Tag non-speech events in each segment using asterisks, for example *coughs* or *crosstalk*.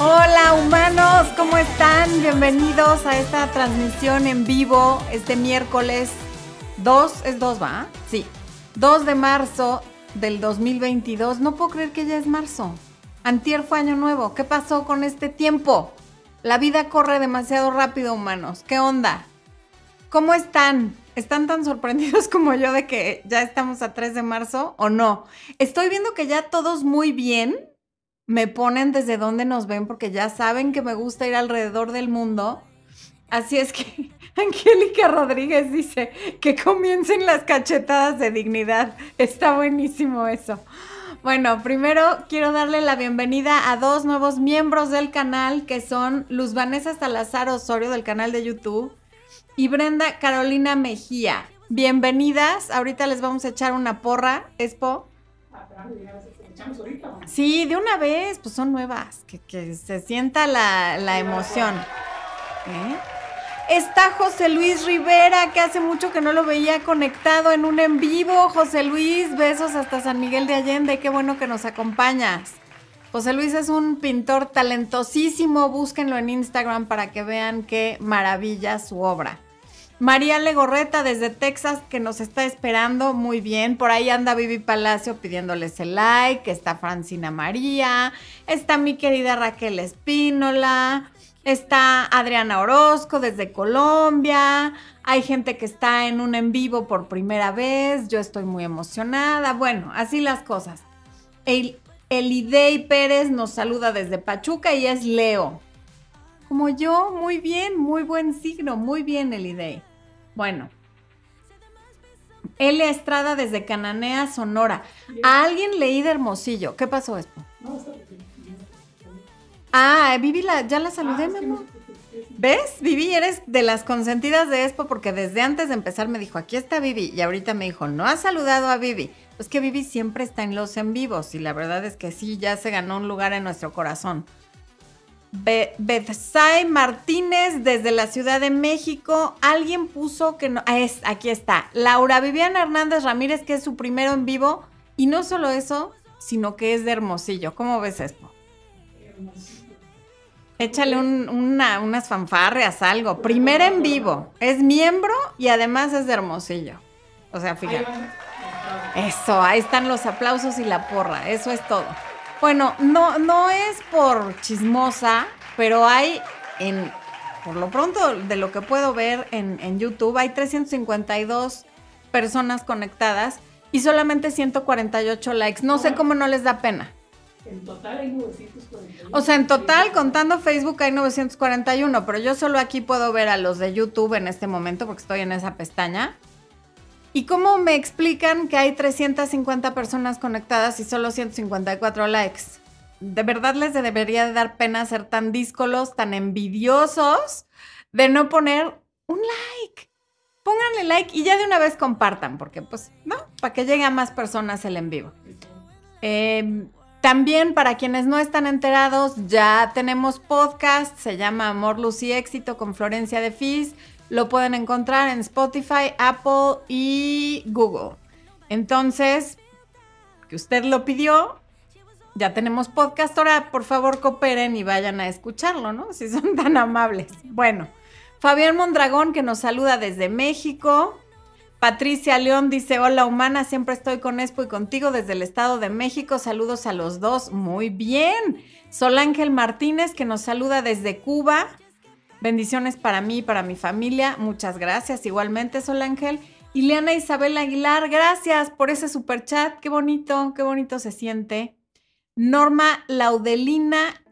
Hola humanos, ¿cómo están? Bienvenidos a esta transmisión en vivo este miércoles 2, es 2, ¿va? Sí, 2 de marzo del 2022. No puedo creer que ya es marzo. Antier fue año nuevo. ¿Qué pasó con este tiempo? La vida corre demasiado rápido, humanos. ¿Qué onda? ¿Cómo están? ¿Están tan sorprendidos *laughs* como yo de que ya estamos a 3 de marzo o no? Estoy viendo que ya todos muy bien me ponen desde dónde nos ven porque ya saben que me gusta ir alrededor del mundo. Así es que *laughs* Angélica Rodríguez dice que comiencen las cachetadas de dignidad. Está buenísimo eso. Bueno, primero quiero darle la bienvenida a dos nuevos miembros del canal que son Luz Vanessa Salazar Osorio del canal de YouTube y Brenda Carolina Mejía. Bienvenidas. Ahorita les vamos a echar una porra, Expo. Sí, de una vez, pues son nuevas, que, se sienta la, la emoción. ¿Eh? Está José Luis Rivera, que hace mucho que no lo veía conectado en un en vivo. José Luis, besos hasta San Miguel de Allende, qué bueno que nos acompañas. José Luis es un pintor talentosísimo, búsquenlo en Instagram para que vean qué maravilla su obra. María Legorreta desde Texas que nos está esperando muy bien. Por ahí anda Vivi Palacio pidiéndoles el like. Está Francina María. Está mi querida Raquel Espínola. Está Adriana Orozco desde Colombia. Hay gente que está en un en vivo por primera vez. Yo estoy muy emocionada. Bueno, así las cosas. El, Elidei Pérez nos saluda desde Pachuca y es Leo. Como yo, muy bien, muy buen signo, muy bien Elidei. Bueno. Elia Estrada desde Cananea, Sonora. A alguien leí de Hermosillo. ¿Qué pasó esto? Ah, Vivi, ya la saludé, mi amor. ¿Ves? Vivi, eres de las consentidas de Expo porque desde antes de empezar me dijo, aquí está Vivi. Y ahorita me dijo, no ha saludado a Vivi. Pues que Vivi siempre está en los en vivos y la verdad es que sí, ya se ganó un lugar en nuestro corazón. Be Martínez desde la Ciudad de México. Alguien puso que no. Ah, es, aquí está. Laura Viviana Hernández Ramírez, que es su primero en vivo. Y no solo eso, sino que es de Hermosillo. ¿Cómo ves esto? Hermosillo. Échale unas fanfarrias, algo. Primero en vivo. Es miembro y además es de Hermosillo. O sea, fíjate. Eso, ahí están los aplausos y la porra. Eso es todo. Bueno, no, no es por chismosa, pero hay en, por lo pronto, de lo que puedo ver en, en YouTube, hay 352 personas conectadas y solamente 148 likes. No sé cómo no les da pena. En total hay 941. O sea, en total, contando Facebook, hay 941, pero yo solo aquí puedo ver a los de YouTube en este momento porque estoy en esa pestaña. ¿Y cómo me explican que hay 350 personas conectadas y solo 154 likes? De verdad les debería de dar pena ser tan díscolos, tan envidiosos de no poner un like. Pónganle like y ya de una vez compartan, porque pues, ¿no? Para que llegue a más personas el en vivo. Eh, también para quienes no están enterados, ya tenemos podcast, se llama Amor, Luz y Éxito con Florencia de Fis. Lo pueden encontrar en Spotify, Apple y Google. Entonces, que usted lo pidió, ya tenemos podcast. Ahora, por favor, cooperen y vayan a escucharlo, ¿no? Si son *laughs* tan amables. Bueno, Fabián Mondragón que nos saluda desde México. Patricia León dice, hola humana, siempre estoy con Expo y contigo desde el Estado de México. Saludos a los dos. Muy bien. Sol Ángel Martínez que nos saluda desde Cuba. Bendiciones para mí para mi familia. Muchas gracias. Igualmente, Sol Ángel. Ileana Isabel Aguilar, gracias por ese super chat. Qué bonito, qué bonito se siente. Norma Laudelina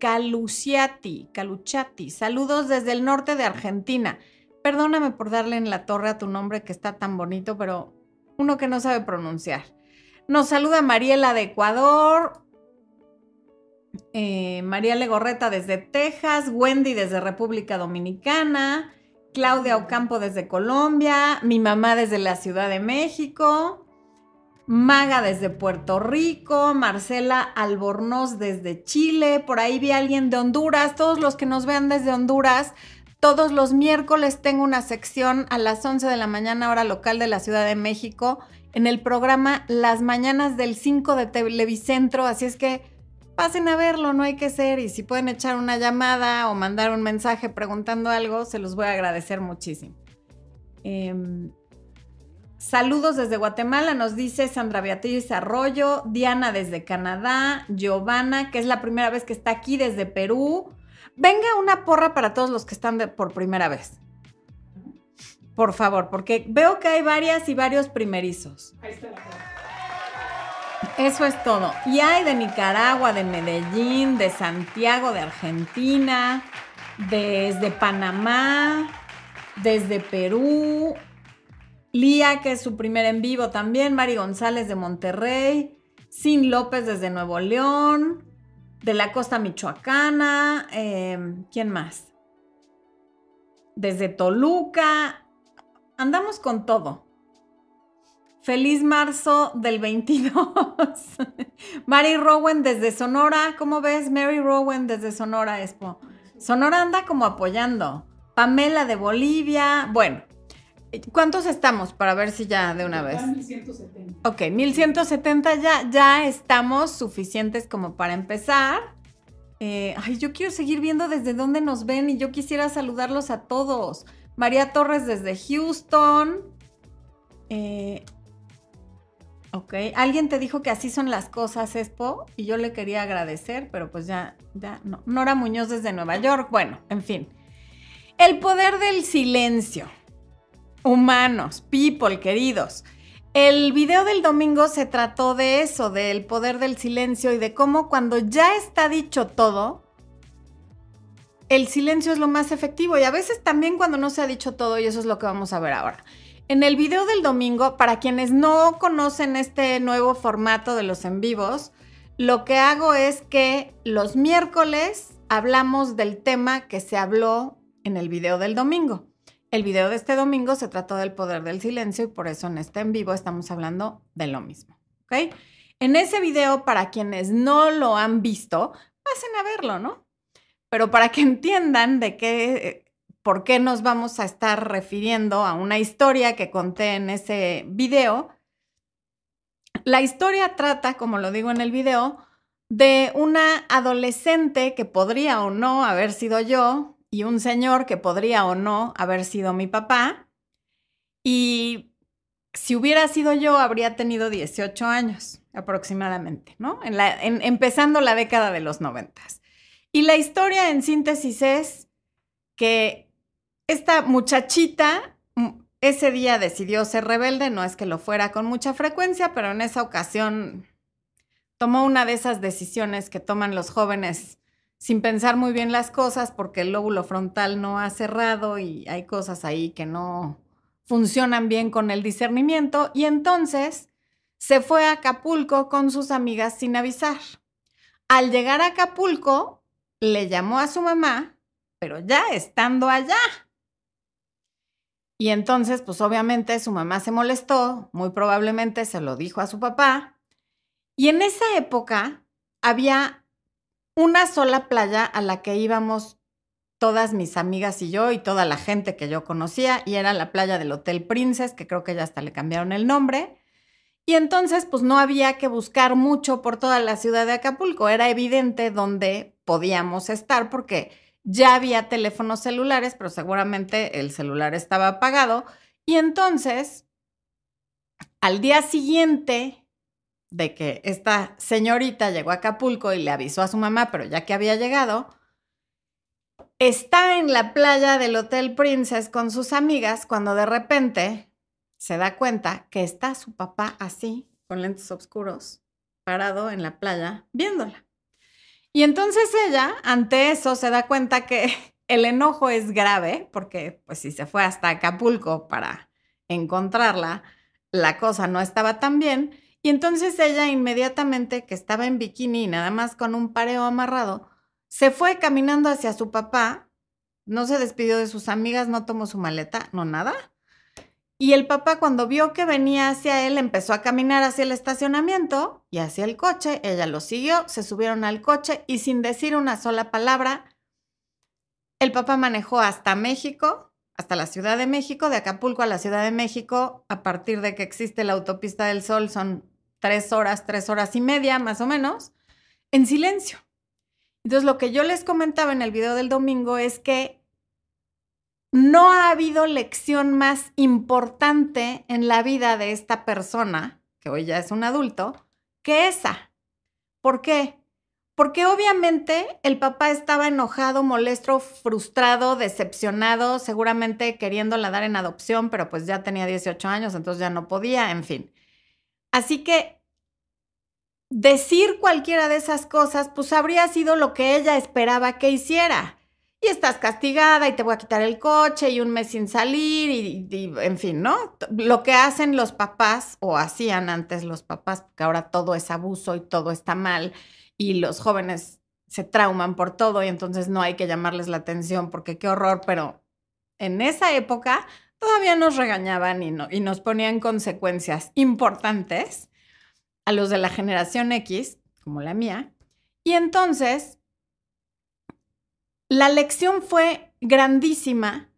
Caluciati, Caluchati. Saludos desde el norte de Argentina. Perdóname por darle en la torre a tu nombre que está tan bonito, pero uno que no sabe pronunciar. Nos saluda Mariela de Ecuador, eh, María Legorreta desde Texas, Wendy desde República Dominicana, Claudia Ocampo desde Colombia, mi mamá desde la Ciudad de México, Maga desde Puerto Rico, Marcela Albornoz desde Chile, por ahí vi a alguien de Honduras, todos los que nos vean desde Honduras, todos los miércoles tengo una sección a las 11 de la mañana, hora local de la Ciudad de México, en el programa Las Mañanas del 5 de Televicentro. Así es que pasen a verlo, no hay que ser. Y si pueden echar una llamada o mandar un mensaje preguntando algo, se los voy a agradecer muchísimo. Em, saludos desde Guatemala, nos dice Sandra Beatriz Arroyo, Diana desde Canadá, Giovanna, que es la primera vez que está aquí desde Perú. Venga una porra para todos los que están por primera vez. Por favor, porque veo que hay varias y varios primerizos. Ahí está la porra. Eso es todo. Y hay de Nicaragua, de Medellín, de Santiago, de Argentina, desde Panamá, desde Perú. Lía, que es su primer en vivo también. Mari González de Monterrey. Sin López desde Nuevo León. De la costa michoacana. em, ¿Quién más? Desde Toluca. Andamos con todo. Feliz marzo del 22. *laughs* Mary Rowan desde Sonora. ¿Cómo ves? Mary Rowan desde Sonora, Expo. Sonora anda como apoyando. Pamela de Bolivia. Bueno, ¿cuántos estamos para ver si ya de una vez? Total 1170. Ok, 1170 ya, ya estamos suficientes como para empezar. Eh, ay, yo quiero seguir viendo desde dónde nos ven y yo quisiera saludarlos a todos. María Torres desde Houston. Eh, ok, alguien te dijo que así son las cosas, Expo, y yo le quería agradecer, pero pues ya, ya, no. Nora Muñoz desde Nueva York. Bueno, en fin. El poder del silencio. Humanos, people, queridos. El video del domingo se trató de eso, del poder del silencio y de cómo cuando ya está dicho todo, el silencio es lo más efectivo y a veces también cuando no se ha dicho todo y eso es lo que vamos a ver ahora. En el video del domingo, para quienes no conocen este nuevo formato de los en vivos, lo que hago es que los miércoles hablamos del tema que se habló en el video del domingo. El video de este domingo se trató del poder del silencio y por eso en este en vivo estamos hablando de lo mismo. En ese video, para quienes no lo han visto, pasen a verlo, ¿no? Pero para que *laughs* entiendan de qué, por qué nos vamos a estar refiriendo a una historia que conté en ese video, la historia trata, como lo digo en el video, de una adolescente que podría o no haber sido yo, y un señor que podría o no haber sido mi papá. Y si hubiera sido yo, habría tenido 18 años aproximadamente, ¿no? En la, empezando la década de los noventas. Y la historia en síntesis es que esta muchachita ese día decidió ser rebelde, no es que lo fuera con mucha frecuencia, pero en esa ocasión tomó una de esas decisiones que toman los jóvenes sin pensar muy bien las cosas porque el lóbulo frontal no ha cerrado y hay cosas ahí que no funcionan bien con el discernimiento y entonces se fue a Acapulco con sus amigas sin avisar. Al llegar a Acapulco, le llamó a su mamá, pero ya estando allá. Y entonces, pues obviamente su mamá se molestó, muy probablemente se lo dijo a su papá. Y en esa época había una sola playa a la que íbamos todas mis amigas y yo y toda la gente que yo conocía y era la playa del Hotel Princess, que creo que ya hasta le cambiaron el nombre. Y entonces pues no había que buscar mucho por toda la ciudad de Acapulco, era evidente dónde podíamos estar porque ya había teléfonos celulares, pero seguramente el celular estaba apagado. Y entonces, al día siguiente de que esta señorita llegó a Acapulco y le avisó a su mamá, pero ya que había llegado, está en la playa del Hotel Princess con sus amigas cuando de repente se da cuenta que está su papá así, con lentes oscuros, parado en la playa, viéndola. Y entonces ella, ante eso, se da cuenta que *laughs* el enojo es grave, porque pues si se fue hasta Acapulco para encontrarla, la cosa no estaba tan bien. Y entonces ella inmediatamente, que estaba en bikini y nada más con un pareo amarrado, se fue caminando hacia su papá, no se despidió de sus amigas, no tomó su maleta, no nada. Y el papá cuando vio que venía hacia él empezó a caminar hacia el estacionamiento y hacia el coche, ella lo siguió, se subieron al coche y sin decir una sola palabra, el papá manejó hasta México, hasta la Ciudad de México, de Acapulco a la Ciudad de México, a partir de que existe la autopista del Sol son tres horas, tres horas y media más o menos. en silencio. Entonces, lo que yo les comentaba en el video del domingo es que no ha habido lección más importante en la vida de esta persona, que hoy ya es un adulto, que esa. ¿Por qué? Porque obviamente el papá estaba enojado, molesto, frustrado, decepcionado, seguramente queriéndola dar en adopción, pero pues ya tenía 18 años, entonces ya no podía, en fin. Así que decir cualquiera de esas cosas, pues habría sido lo que ella esperaba que hiciera. Y estás castigada y te voy a quitar el coche y un mes sin salir y, en fin, ¿no? Lo que hacen los papás o hacían antes los papás, porque ahora todo es abuso y todo está mal y los jóvenes se trauman por todo y entonces no hay que llamarles la atención porque qué horror, pero en esa época todavía nos regañaban y, y nos ponían consecuencias importantes a los de la generación X, como la mía. Y entonces, la lección fue grandísima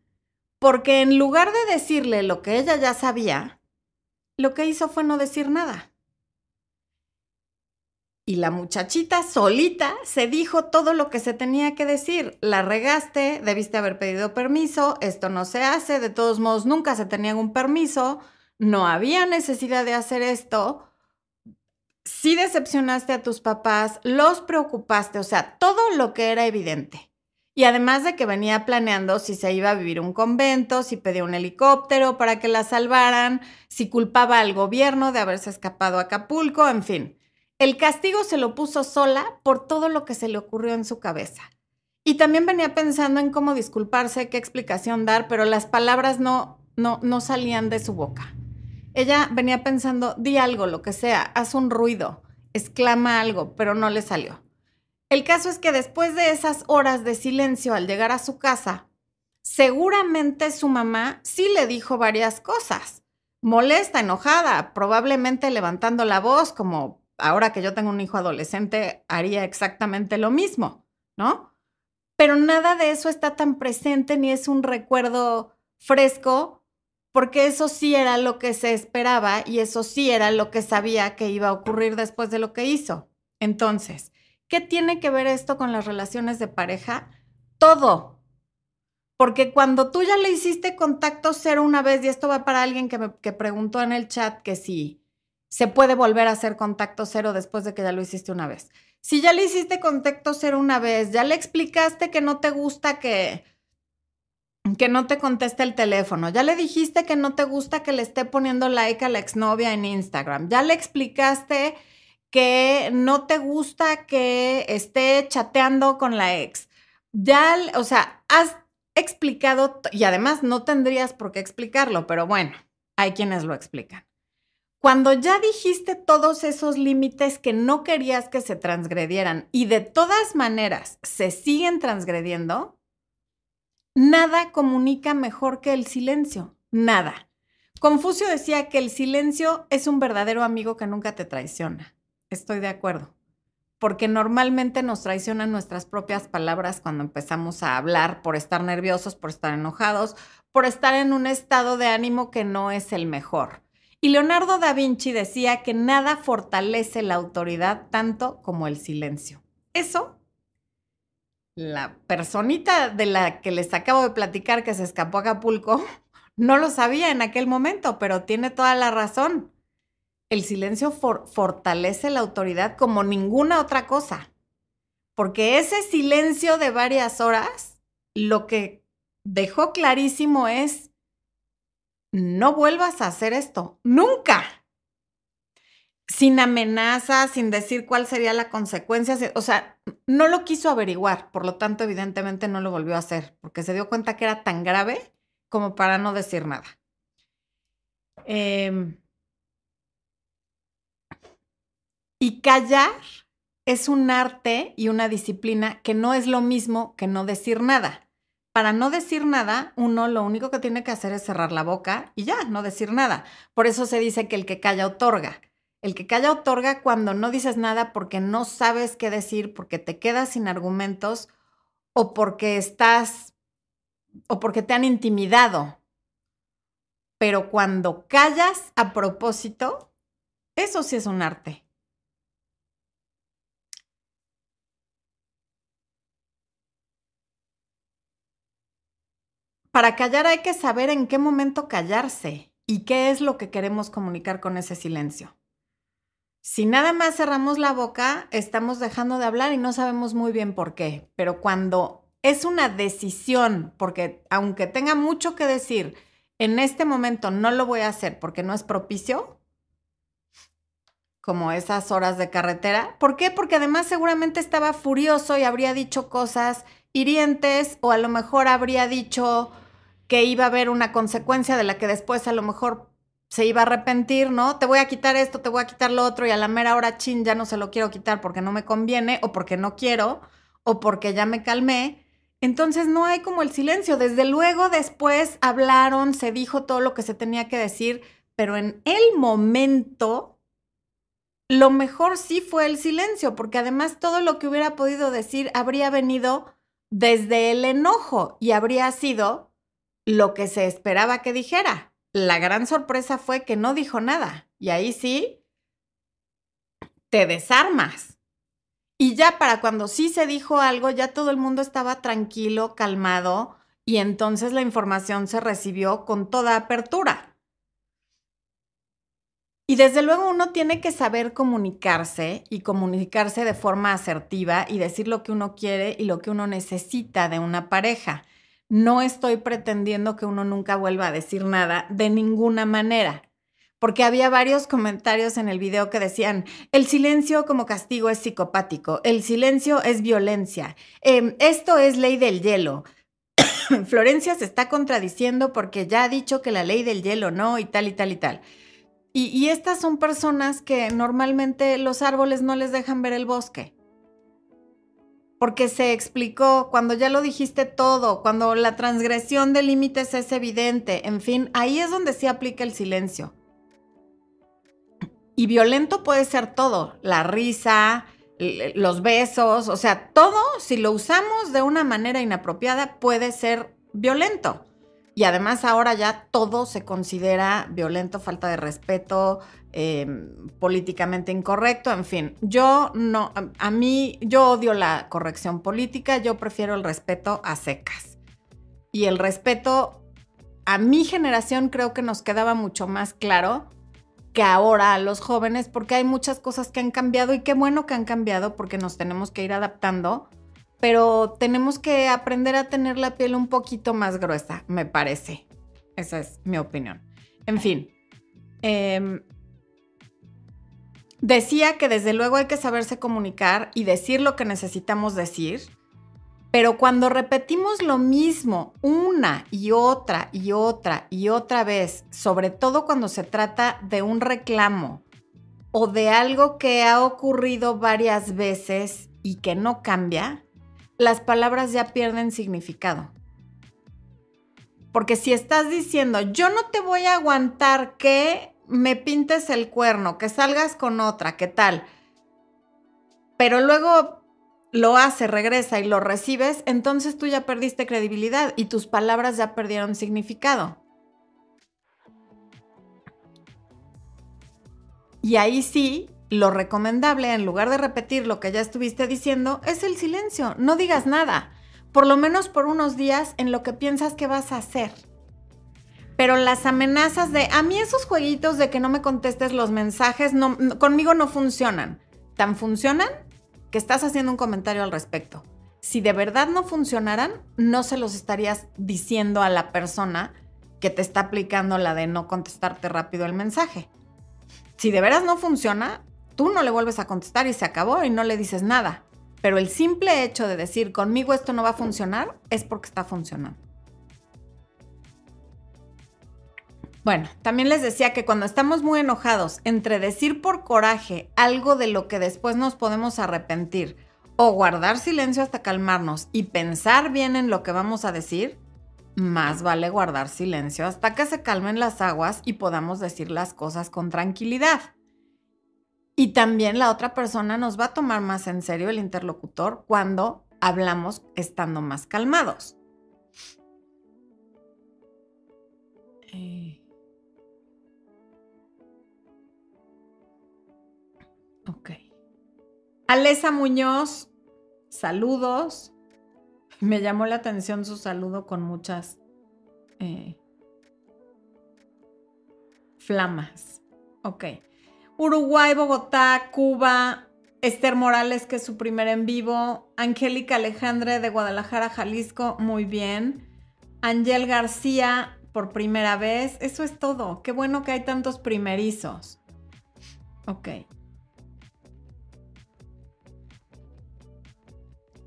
porque en lugar de decirle lo que ella ya sabía, lo que hizo fue no decir nada. Y la muchachita solita se dijo todo lo que se tenía que decir. La regaste, debiste haber pedido permiso, esto no se hace, de todos modos nunca se tenía un permiso, no había necesidad de hacer esto sí decepcionaste a tus papás, los preocupaste, o sea, todo lo que era evidente. Y además de que venía planeando si se iba a vivir un convento, si pedía un helicóptero para que la salvaran, si culpaba al gobierno de haberse escapado a Acapulco, en fin. El castigo se lo puso sola por todo lo que se le ocurrió en su cabeza. Y también venía pensando en cómo disculparse, qué explicación dar, pero las palabras no, no, no salían de su boca. Ella venía pensando, di algo, lo que sea, haz un ruido, exclama algo, pero no le salió. El caso es que después de esas horas de silencio al llegar a su casa, seguramente su mamá sí le dijo varias cosas. Molesta, enojada, probablemente levantando la voz, como ahora que yo tengo un hijo adolescente, haría exactamente lo mismo, ¿no? Pero nada de eso está tan presente ni es un recuerdo fresco porque eso sí era lo que se esperaba y eso sí era lo que sabía que iba a ocurrir después de lo que hizo. Entonces, ¿qué tiene que ver esto con las relaciones de pareja? Todo. Porque cuando tú ya le hiciste contacto cero una vez, y esto va para alguien que me preguntó en el chat que si se puede volver a hacer contacto cero después de que ya lo hiciste una vez. Si ya le hiciste contacto cero una vez, ya le explicaste que no te gusta que que no te conteste el teléfono. Ya le dijiste que no te gusta que le esté poniendo like a la exnovia en Instagram. Ya le explicaste que no te gusta que esté chateando con la ex. Ya, o sea, has explicado y además no tendrías por qué explicarlo, pero bueno, hay quienes lo explican. Cuando ya dijiste todos esos límites que no querías que se transgredieran y de todas maneras se siguen transgrediendo, Nada comunica mejor que el silencio, nada. Confucio decía que el silencio es un verdadero amigo que nunca te traiciona. Estoy de acuerdo, porque normalmente nos traicionan nuestras propias palabras cuando empezamos a hablar por estar nerviosos, por estar enojados, por estar en un estado de ánimo que no es el mejor. Y Leonardo da Vinci decía que nada fortalece la autoridad tanto como el silencio. Eso la personita de la que les acabo de platicar que se escapó a Acapulco *laughs* no lo sabía en aquel momento, pero tiene toda la razón. El silencio fortalece la autoridad como ninguna otra cosa, porque ese silencio de varias horas lo que dejó clarísimo es, no vuelvas a hacer esto, nunca sin amenazas, sin decir cuál sería la consecuencia. O sea, no lo quiso averiguar, por lo tanto, evidentemente no lo volvió a hacer, porque se dio cuenta que era tan grave como para no decir nada. Em, y callar es un arte y una disciplina que no es lo mismo que no decir nada. Para no decir nada, uno lo único que tiene que hacer es cerrar la boca y ya, no decir nada. Por eso se dice que el que calla otorga. El que calla otorga cuando no dices nada porque no sabes qué decir, porque te quedas sin argumentos o porque estás o porque te han intimidado. Pero cuando callas a propósito, eso sí es un arte. Para callar hay que saber en qué momento callarse y qué es lo que queremos comunicar con ese silencio. Si nada más cerramos la boca, estamos dejando de hablar y no sabemos muy bien por qué. Pero cuando es una decisión, porque aunque tenga mucho que decir, en este momento no lo voy a hacer porque no es propicio, como esas horas de carretera. ¿Por qué? Porque además seguramente estaba furioso y habría dicho cosas hirientes o a lo mejor habría dicho que iba a haber una consecuencia de la que después a lo mejor se iba a arrepentir, ¿no? Te voy a quitar esto, te voy a quitar lo otro y a la mera hora, chin, ya no se lo quiero quitar porque no me conviene o porque no quiero o porque ya me calmé. Entonces no hay como el silencio. Desde luego después hablaron, se dijo todo lo que se tenía que decir, pero en el momento lo mejor sí fue el silencio, porque además todo lo que hubiera podido decir habría venido desde el enojo y habría sido lo que se esperaba que dijera la gran sorpresa fue que no dijo nada. Y ahí sí, te desarmas. Y ya para cuando sí se dijo algo, ya todo el mundo estaba tranquilo, calmado, y entonces la información se recibió con toda apertura. Y desde luego uno tiene que saber comunicarse y comunicarse de forma asertiva y decir lo que uno quiere y lo que uno necesita de una pareja. No estoy pretendiendo que uno nunca vuelva a decir nada de ninguna manera, porque había varios comentarios en el video que decían, el silencio como castigo es psicopático, el silencio es violencia, em, esto es ley del hielo. *coughs* Florencia se está contradiciendo porque ya ha dicho que la ley del hielo no y tal y tal y tal. Y, y estas son personas que normalmente los árboles no les dejan ver el bosque porque se explicó, cuando ya lo dijiste todo, cuando la transgresión de límites es evidente, en fin, ahí es donde sí aplica el silencio. Y violento puede ser todo, la risa, los besos, o sea, todo, si lo usamos de una manera inapropiada, puede ser violento. Y además ahora ya todo se considera violento, falta de respeto, Em, políticamente incorrecto, en fin, yo no, a, mí, yo odio la corrección política, yo prefiero el respeto a secas. Y el respeto a mi generación creo que nos quedaba mucho más claro que ahora a los jóvenes, porque hay muchas cosas que han cambiado y qué bueno que han cambiado porque nos tenemos que ir adaptando, pero tenemos que aprender a tener la piel un poquito más gruesa, me parece. Esa es mi opinión. En fin, eh, Decía que desde luego hay que saberse comunicar y decir lo que necesitamos decir, pero cuando repetimos lo mismo una y otra y otra y otra vez, sobre todo cuando se trata de un reclamo o de algo que ha ocurrido varias veces y que no cambia, las palabras ya pierden significado. Porque si estás diciendo, yo no te voy a aguantar que me pintes el cuerno, que salgas con otra, ¿qué tal? Pero luego lo hace, regresa y lo recibes, entonces tú ya perdiste credibilidad y tus palabras ya perdieron significado. Y ahí sí, lo recomendable, en lugar de repetir lo que ya estuviste diciendo, es el silencio. No digas nada, por lo menos por unos días en lo que piensas que vas a hacer pero las amenazas de, a mí esos jueguitos de que no me contestes los mensajes, conmigo no funcionan. Tan funcionan que estás haciendo un comentario al respecto. Si de verdad no funcionaran, no se los estarías diciendo a la persona que te está aplicando la de no contestarte rápido el mensaje. Si de veras no funciona, tú no le vuelves a contestar y se acabó y no le dices nada. Pero el simple hecho de decir conmigo esto no va a funcionar es porque está funcionando. Bueno, también les decía que cuando estamos muy enojados, entre decir por coraje algo de lo que después nos podemos arrepentir o guardar silencio hasta calmarnos y pensar bien en lo que vamos a decir, más vale guardar silencio hasta que se calmen las aguas y podamos decir las cosas con tranquilidad. Y también la otra persona nos va a tomar más en serio el interlocutor cuando hablamos estando más calmados. Eh. Ok. Alesa Muñoz, saludos. Me llamó la atención su saludo con muchas Eh, flamas. Ok. Uruguay, Bogotá, Cuba, Esther Morales, que es su primer en vivo. Angélica Alejandre de Guadalajara, Jalisco, muy bien. Angel García, por primera vez. Eso es todo. Qué bueno que hay tantos primerizos. Ok.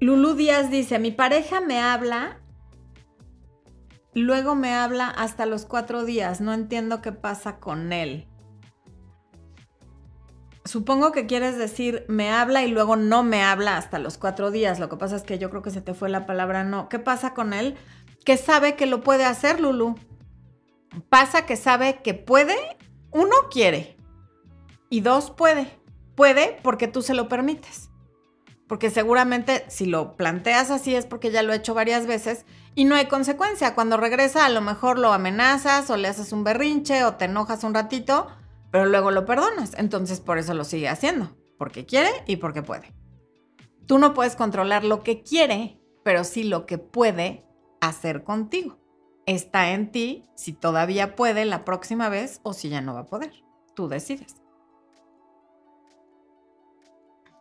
Lulu Díaz dice, mi pareja me habla, luego me habla hasta los cuatro días. No entiendo qué pasa con él. Supongo que quieres decir me habla y luego no me habla hasta los cuatro días. Lo que pasa es que yo creo que se te fue la palabra no. ¿Qué pasa con él? Que sabe que lo puede hacer, Lulu. Pasa que sabe que puede, uno quiere y dos puede. Puede porque tú se lo permites. Porque seguramente si lo planteas así es porque ya lo he hecho varias veces y no hay consecuencia. Cuando regresa a lo mejor lo amenazas o le haces un berrinche o te enojas un ratito, pero luego lo perdonas. Entonces por eso lo sigue haciendo. Porque quiere y porque puede. Tú no puedes controlar lo que quiere, pero sí lo que puede hacer contigo está en ti si todavía puede la próxima vez o si ya no va a poder. Tú decides.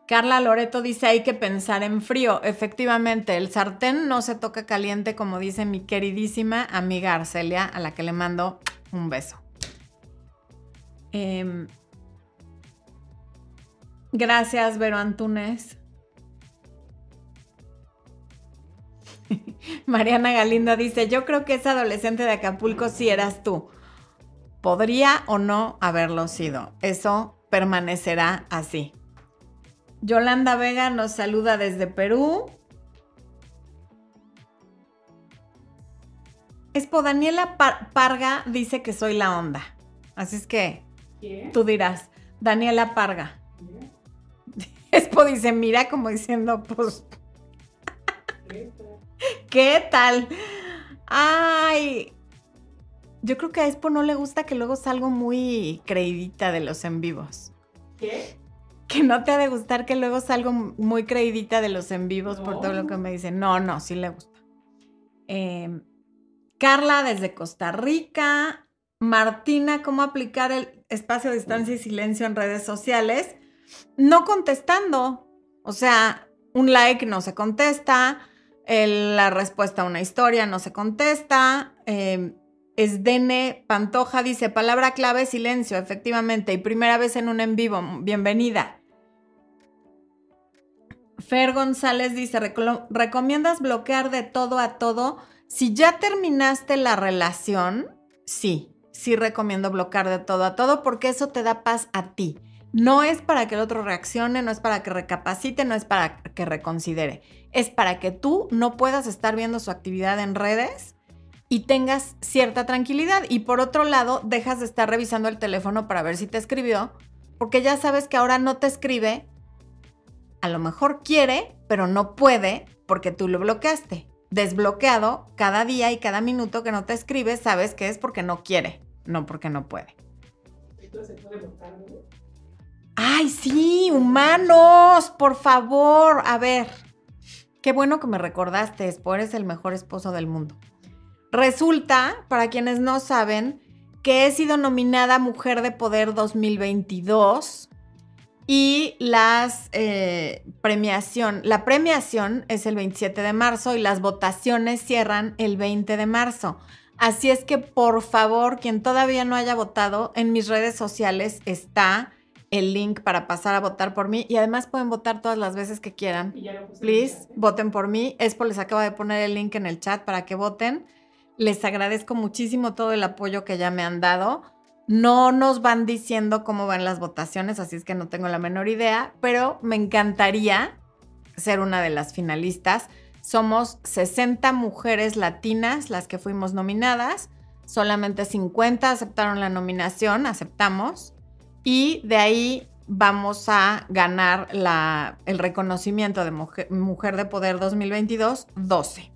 Carla Loreto dice hay que pensar en frío. Efectivamente, el sartén no se toca caliente como dice mi queridísima amiga Arcelia, a la que le mando un beso. Em, gracias, Vero Antunes. *laughs* Mariana Galindo dice, yo creo que esa adolescente de Acapulco sí eras tú. Podría o no haberlo sido. Eso permanecerá así. Yolanda Vega nos saluda desde Perú. Espo Daniela Parga dice que soy la onda. Así es que tú dirás, Daniela Parga. *laughs* Espo dice, mira como diciendo, pues *laughs* ¿Qué tal? Ay, yo creo que a Expo no le gusta que luego salgo muy creidita de los en vivos. ¿Qué? Que no te ha de gustar que luego salgo muy creidita de los en vivos por todo lo que me dicen. No, no, sí le gusta. Em, Carla desde Costa Rica. Martina, ¿cómo aplicar el espacio, distancia y silencio en redes sociales? No contestando. O sea, un like no se contesta la respuesta a una historia no se contesta. Eh, Esdene Pantoja dice, palabra clave, silencio, efectivamente, y primera vez en un en vivo, bienvenida. Fer González dice, ¿recomiendas bloquear de todo a todo? Si ya terminaste la relación, sí, sí recomiendo bloquear de todo a todo porque eso te da paz a ti. No es para que el otro reaccione, no es para que recapacite, no es para que reconsidere es para que tú no puedas estar viendo su actividad en redes y tengas cierta tranquilidad. Y por otro lado, dejas de estar revisando el teléfono para ver si te escribió, porque ya sabes que ahora no te escribe. A lo mejor quiere, pero no puede porque tú lo bloqueaste. Desbloqueado cada día y cada minuto que no te escribe, sabes que es porque no quiere, no porque no puede. Ay, sí, humanos, por favor. A ver, Qué bueno que me recordaste, Espo, eres el mejor esposo del mundo. Resulta, para quienes no saben, que he sido nominada Mujer de Poder 2022 y las eh, premiación, la premiación es el 27 de marzo y las votaciones cierran el 20 de marzo. Así es que por favor, quien todavía no haya votado, en mis redes sociales está el link para pasar a votar por mí y además pueden votar todas las veces que quieran. Please, voten por mí. Espo les acaba de poner el link en el chat para que voten. Les agradezco muchísimo todo el apoyo que ya me han dado. No nos van diciendo cómo van las votaciones, así es que no tengo la menor idea, pero me encantaría ser una de las finalistas. Somos 60 mujeres latinas las que fuimos nominadas. Solamente 50 aceptaron la nominación, aceptamos y de ahí vamos a ganar el reconocimiento de mujer, de Poder 2022 12.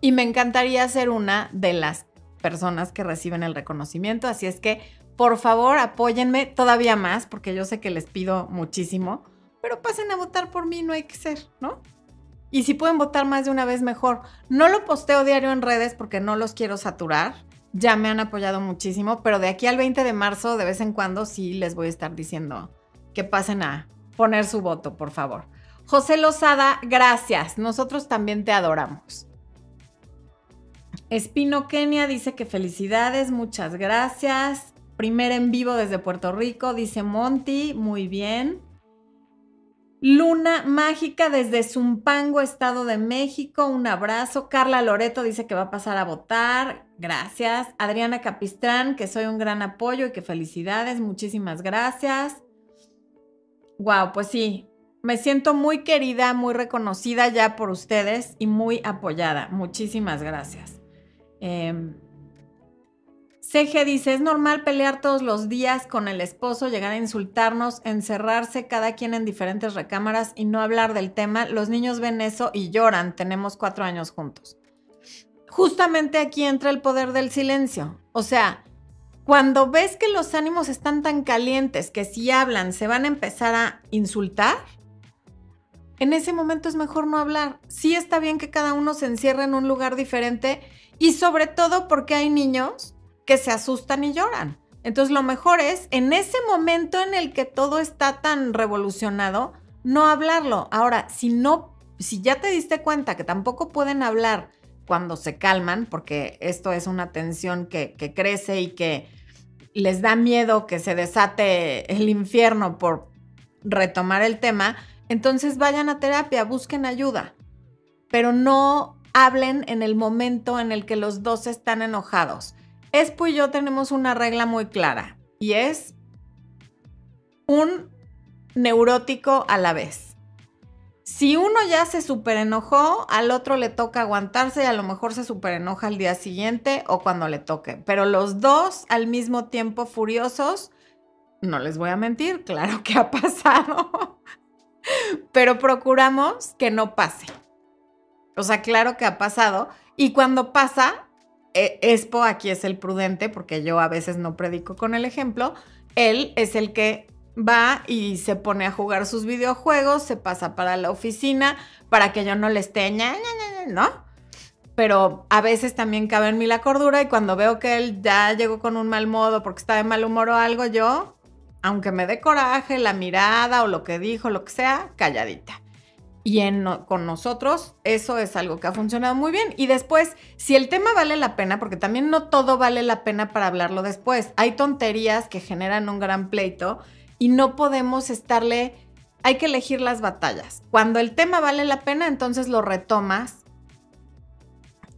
Y me encantaría ser una de las personas que reciben el reconocimiento, así es que por favor apóyenme todavía más, porque yo sé que les pido muchísimo, pero pasen a votar por mí, no hay que ser, ¿no? Y si pueden votar más de una vez, mejor. No lo posteo diario en redes porque no los quiero saturar ya me han apoyado muchísimo, pero de aquí al 20 de marzo, de vez en cuando, sí les voy a estar diciendo que pasen a poner su voto, por favor. José Lozada, gracias. Nosotros también te adoramos. Espino Kenia dice que felicidades, muchas gracias. Primer en vivo desde Puerto Rico, dice Monty, muy bien. Luna Mágica desde Zumpango, Estado de México, un abrazo. Carla Loreto dice que va a pasar a votar, gracias. Adriana Capistrán, que soy un gran apoyo y que felicidades, muchísimas gracias. Wow, pues sí, me siento muy querida, muy reconocida ya por ustedes y muy apoyada. Muchísimas gracias. Eh, CG dice, es normal pelear todos los días con el esposo, llegar a insultarnos, encerrarse cada quien en diferentes recámaras y no hablar del tema. Los niños ven eso y lloran. Tenemos cuatro años juntos. Justamente aquí entra el poder del silencio. O sea, cuando ves que los ánimos están tan calientes que si hablan se van a empezar a insultar, en ese momento es mejor no hablar. Sí está bien que cada uno se encierre en un lugar diferente y sobre todo porque hay niños que se asustan y lloran. Entonces lo mejor es, en ese momento en el que todo está tan revolucionado, no hablarlo. Ahora, si no, si ya te diste cuenta que tampoco pueden hablar cuando se calman, porque esto es una tensión que, que crece y que les da miedo que se desate el infierno por retomar el tema, entonces vayan a terapia, busquen ayuda, pero no hablen en el momento en el que los dos están enojados. Espo y yo tenemos una regla muy clara y es un neurótico a la vez. Si uno ya se super enojó, al otro le toca aguantarse y a lo mejor se super enoja al día siguiente o cuando le toque. Pero los dos al mismo tiempo furiosos, no les voy a mentir, *laughs* claro que ha pasado. Pero procuramos que no pase. O sea, claro que ha pasado. Y cuando pasa, Expo aquí es el prudente, porque yo a veces no predico con el ejemplo. Él es el que va y se pone a jugar sus videojuegos, se pasa para la oficina para que yo no le esté, ¿no? Pero a veces también cabe en mí la cordura y cuando veo que él ya llegó con un mal modo porque está de mal humor o algo, yo, aunque me dé coraje, la mirada o lo que dijo, lo que sea, calladita y con nosotros eso es algo que ha funcionado muy bien. Y después, si el tema vale la pena, porque también no todo vale la pena para hablarlo después, hay tonterías que generan un gran pleito y no podemos estarle, hay que elegir las batallas. Cuando el tema vale la pena, entonces lo retomas.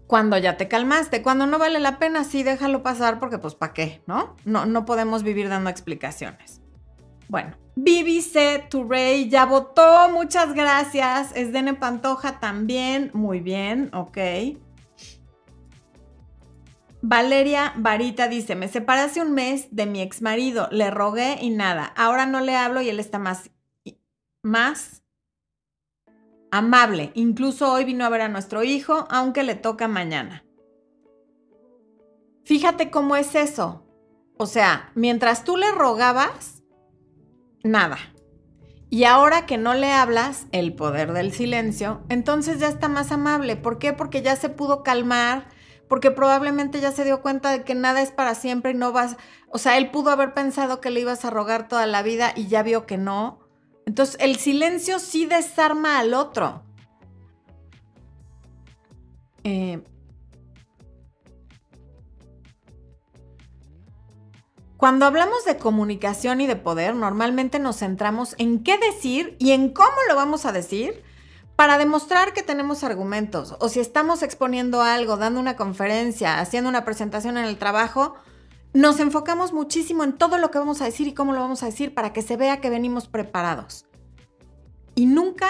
Cuando ya te calmaste, cuando no vale la pena, sí déjalo pasar porque pues ¿para qué? ¿No? No, no podemos vivir dando explicaciones. Bueno, BBC Turey ya votó, muchas gracias. Es Dene Pantoja también, muy bien, ok. Valeria Varita dice, me separé hace un mes de mi ex marido, le rogué y nada. Ahora no le hablo y él está más, más amable. Incluso hoy vino a ver a nuestro hijo, aunque le toca mañana. Fíjate cómo es eso. O sea, mientras tú le rogabas, nada. Y ahora que no le hablas, el poder del silencio, entonces ya está más amable. ¿Por qué? Porque ya se pudo calmar, porque probablemente ya se dio cuenta de que nada es para siempre y no vas, o sea, él pudo haber pensado que le ibas a rogar toda la vida y ya vio que no. Entonces el silencio sí desarma al otro. Eh, Cuando hablamos de comunicación y de poder, normalmente nos centramos en qué decir y en cómo lo vamos a decir para demostrar que tenemos argumentos. O si estamos exponiendo algo, dando una conferencia, haciendo una presentación en el trabajo, nos enfocamos muchísimo en todo lo que vamos a decir y cómo lo vamos a decir para que se vea que venimos preparados. Y nunca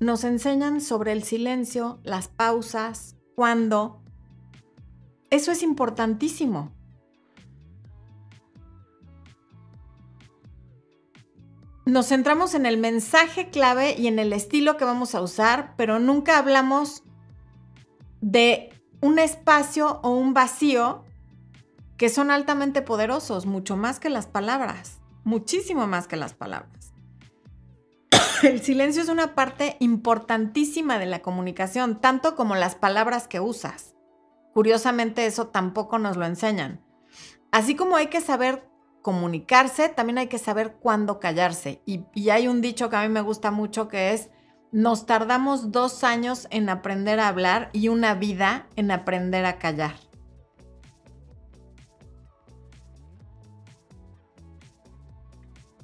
nos enseñan sobre el silencio, las pausas, cuándo. Eso es importantísimo. Nos centramos en el mensaje clave y en el estilo que vamos a usar, pero nunca hablamos de un espacio o un vacío que son altamente poderosos, mucho más que las palabras, muchísimo más que las palabras. *coughs* El silencio es una parte importantísima de la comunicación, tanto como las palabras que usas. Curiosamente eso tampoco nos lo enseñan. Así como hay que saber comunicarse, también hay que saber cuándo callarse. Y, y, hay un dicho que a mí me gusta mucho que es, nos tardamos dos años en aprender a hablar y una vida en aprender a callar.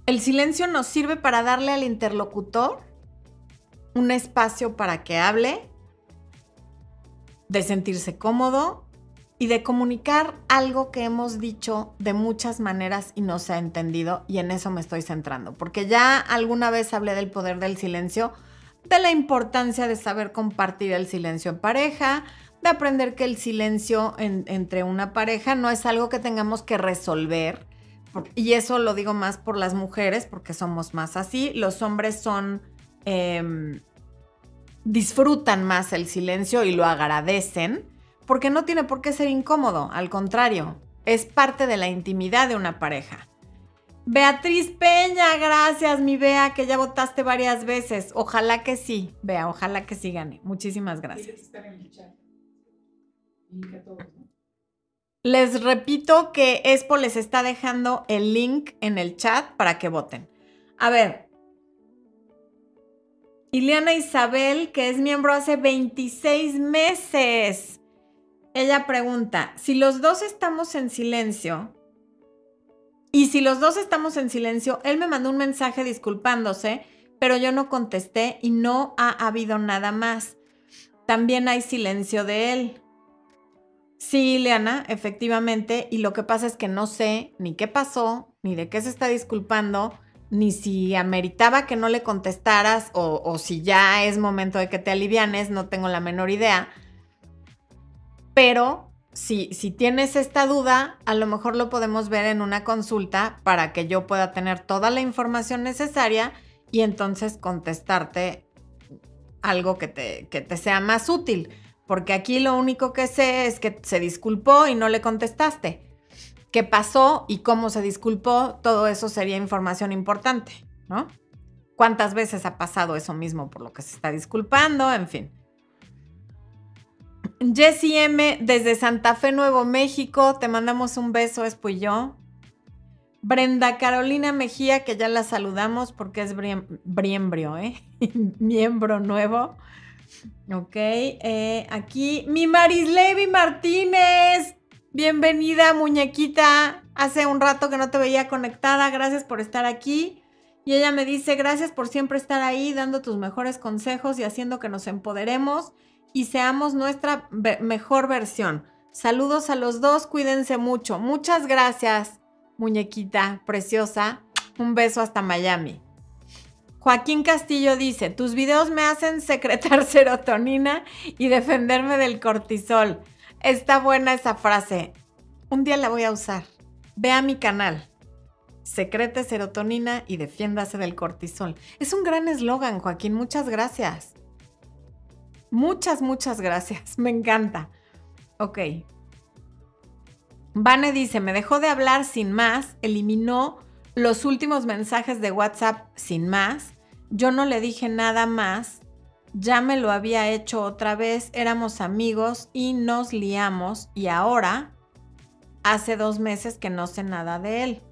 El silencio nos sirve para darle al interlocutor un espacio para que hable, de sentirse cómodo y de comunicar algo que hemos dicho de muchas maneras y no se ha entendido y en eso me estoy centrando, porque ya alguna vez hablé del poder del silencio, de la importancia de saber compartir el silencio en pareja, de aprender que el silencio entre una pareja no es algo que tengamos que resolver, y eso lo digo más por las mujeres, porque somos más así. Los hombres son... Em, disfrutan más el silencio y lo agradecen, porque no tiene por qué ser incómodo, al contrario, es parte de la intimidad de una pareja. Beatriz Peña, gracias, mi Bea, que ya votaste varias veces. Ojalá que sí, Bea, ojalá que sí gane. Muchísimas gracias. Les repito que Expo les está dejando el link en el chat para que voten. A ver. Ileana Isabel, que es miembro hace 26 meses. Ella pregunta, si los dos estamos en silencio, y si los dos estamos en silencio, él me mandó un mensaje disculpándose, pero yo no contesté y no ha habido nada más. También hay silencio de él. Sí, Ileana, efectivamente, y lo que pasa es que no sé ni qué pasó, ni de qué se está disculpando, ni si ameritaba que no le contestaras o, o si ya es momento de que te alivianes, no tengo la menor idea. Pero si, si, tienes esta duda, a lo mejor lo podemos ver en una consulta para que yo pueda tener toda la información necesaria y entonces contestarte algo que te, que te sea más útil porque aquí lo único que sé es que se disculpó y no le contestaste. ¿Qué pasó y cómo se disculpó? Todo eso sería información importante, ¿no? ¿Cuántas veces ha pasado eso mismo por lo que se está disculpando? En fin. Jessie M desde Santa Fe, Nuevo México, te mandamos un beso, es yo. Brenda Carolina Mejía, que ya la saludamos porque es briembrio, ¿eh? *laughs* Miembro nuevo. Ok, eh, aquí mi Levi Martínez. Bienvenida, muñequita. Hace un rato que no te veía conectada. Gracias por estar aquí. Y ella me dice, gracias por siempre estar ahí, dando tus mejores consejos y haciendo que nos empoderemos y seamos nuestra mejor versión. Saludos a los dos, cuídense mucho. Muchas gracias, muñequita preciosa. Un beso hasta Miami. Joaquín Castillo dice, tus videos me hacen secretar *laughs* serotonina y defenderme del cortisol. Está buena esa frase. Un día la voy a usar. Ve a mi canal. Secrete serotonina y defiéndase del cortisol. Es un gran eslogan, Joaquín. Muchas gracias. Muchas, muchas gracias. *laughs* Me encanta. Ok. Vane dice, me dejó de hablar sin más, eliminó los últimos mensajes de WhatsApp sin más. Yo no le dije nada más. Ya me lo había hecho otra vez. Éramos amigos y nos liamos. Y ahora, hace dos meses que no sé nada de él.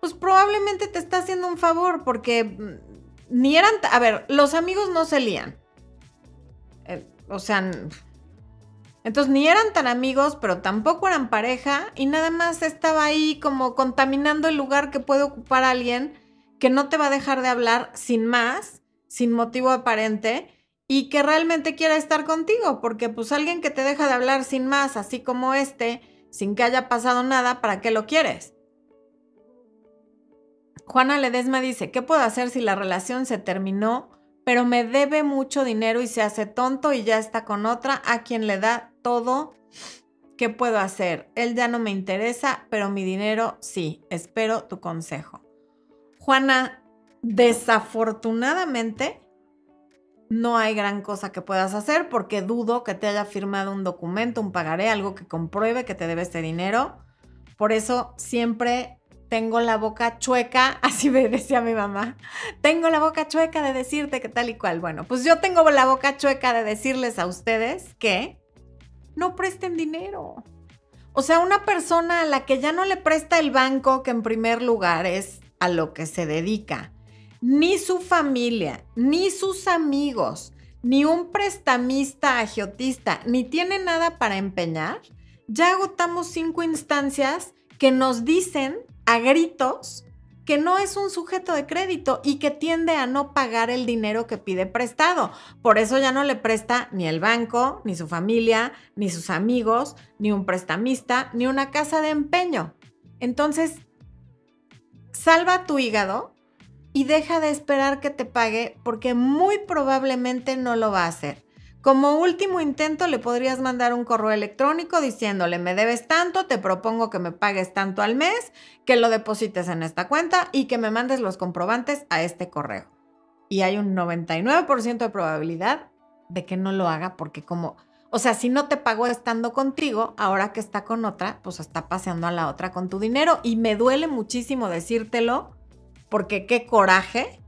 Pues probablemente te está haciendo un favor porque mm, ni eran... A ver, los amigos no se lían. O sea, entonces ni eran tan amigos, pero tampoco eran pareja y nada más estaba ahí como contaminando el lugar que puede ocupar alguien que no te va a dejar de hablar sin más, sin motivo aparente y que realmente quiera estar contigo, porque pues alguien que te deja de hablar sin más, así como este, sin que haya pasado nada, ¿para qué lo quieres? Juana Ledesma dice, ¿qué puedo hacer si la relación se terminó? Pero me debe mucho dinero y se hace tonto y ya está con otra a quien le da todo. ¿Qué puedo hacer? Él ya no me interesa, pero mi dinero sí. Espero tu consejo. Juana, desafortunadamente no hay gran cosa que puedas hacer porque dudo que te haya firmado un documento, un pagaré, algo que compruebe que te debe este dinero. Por eso siempre tengo la boca chueca, *laughs* así me decía mi mamá, tengo la boca chueca de decirte que tal y cual. Bueno, pues yo tengo la boca chueca de decirles a ustedes que no presten dinero. O sea, una persona a la que ya no le presta el banco, que en primer lugar es a lo que se dedica, ni su familia, ni sus amigos, ni un prestamista agiotista, ni tiene nada para empeñar, ya agotamos cinco instancias que nos dicen a gritos que no es un sujeto de crédito y que tiende a no pagar el dinero que pide prestado. Por eso ya no le presta ni el banco, ni su familia, ni sus amigos, ni un prestamista, ni una casa de empeño. Entonces, salva tu hígado y deja de esperar que te pague porque muy probablemente no lo va a hacer. Como último intento le podrías mandar un correo electrónico diciéndole, me debes tanto, te propongo que me pagues tanto al mes, que lo deposites en esta cuenta y que me mandes los comprobantes a este correo. Y hay un 99% de probabilidad de que no lo haga porque como, o sea, si no te pagó estando contigo, ahora que está con otra, pues está paseando a la otra con tu dinero. Y me duele muchísimo decírtelo porque qué coraje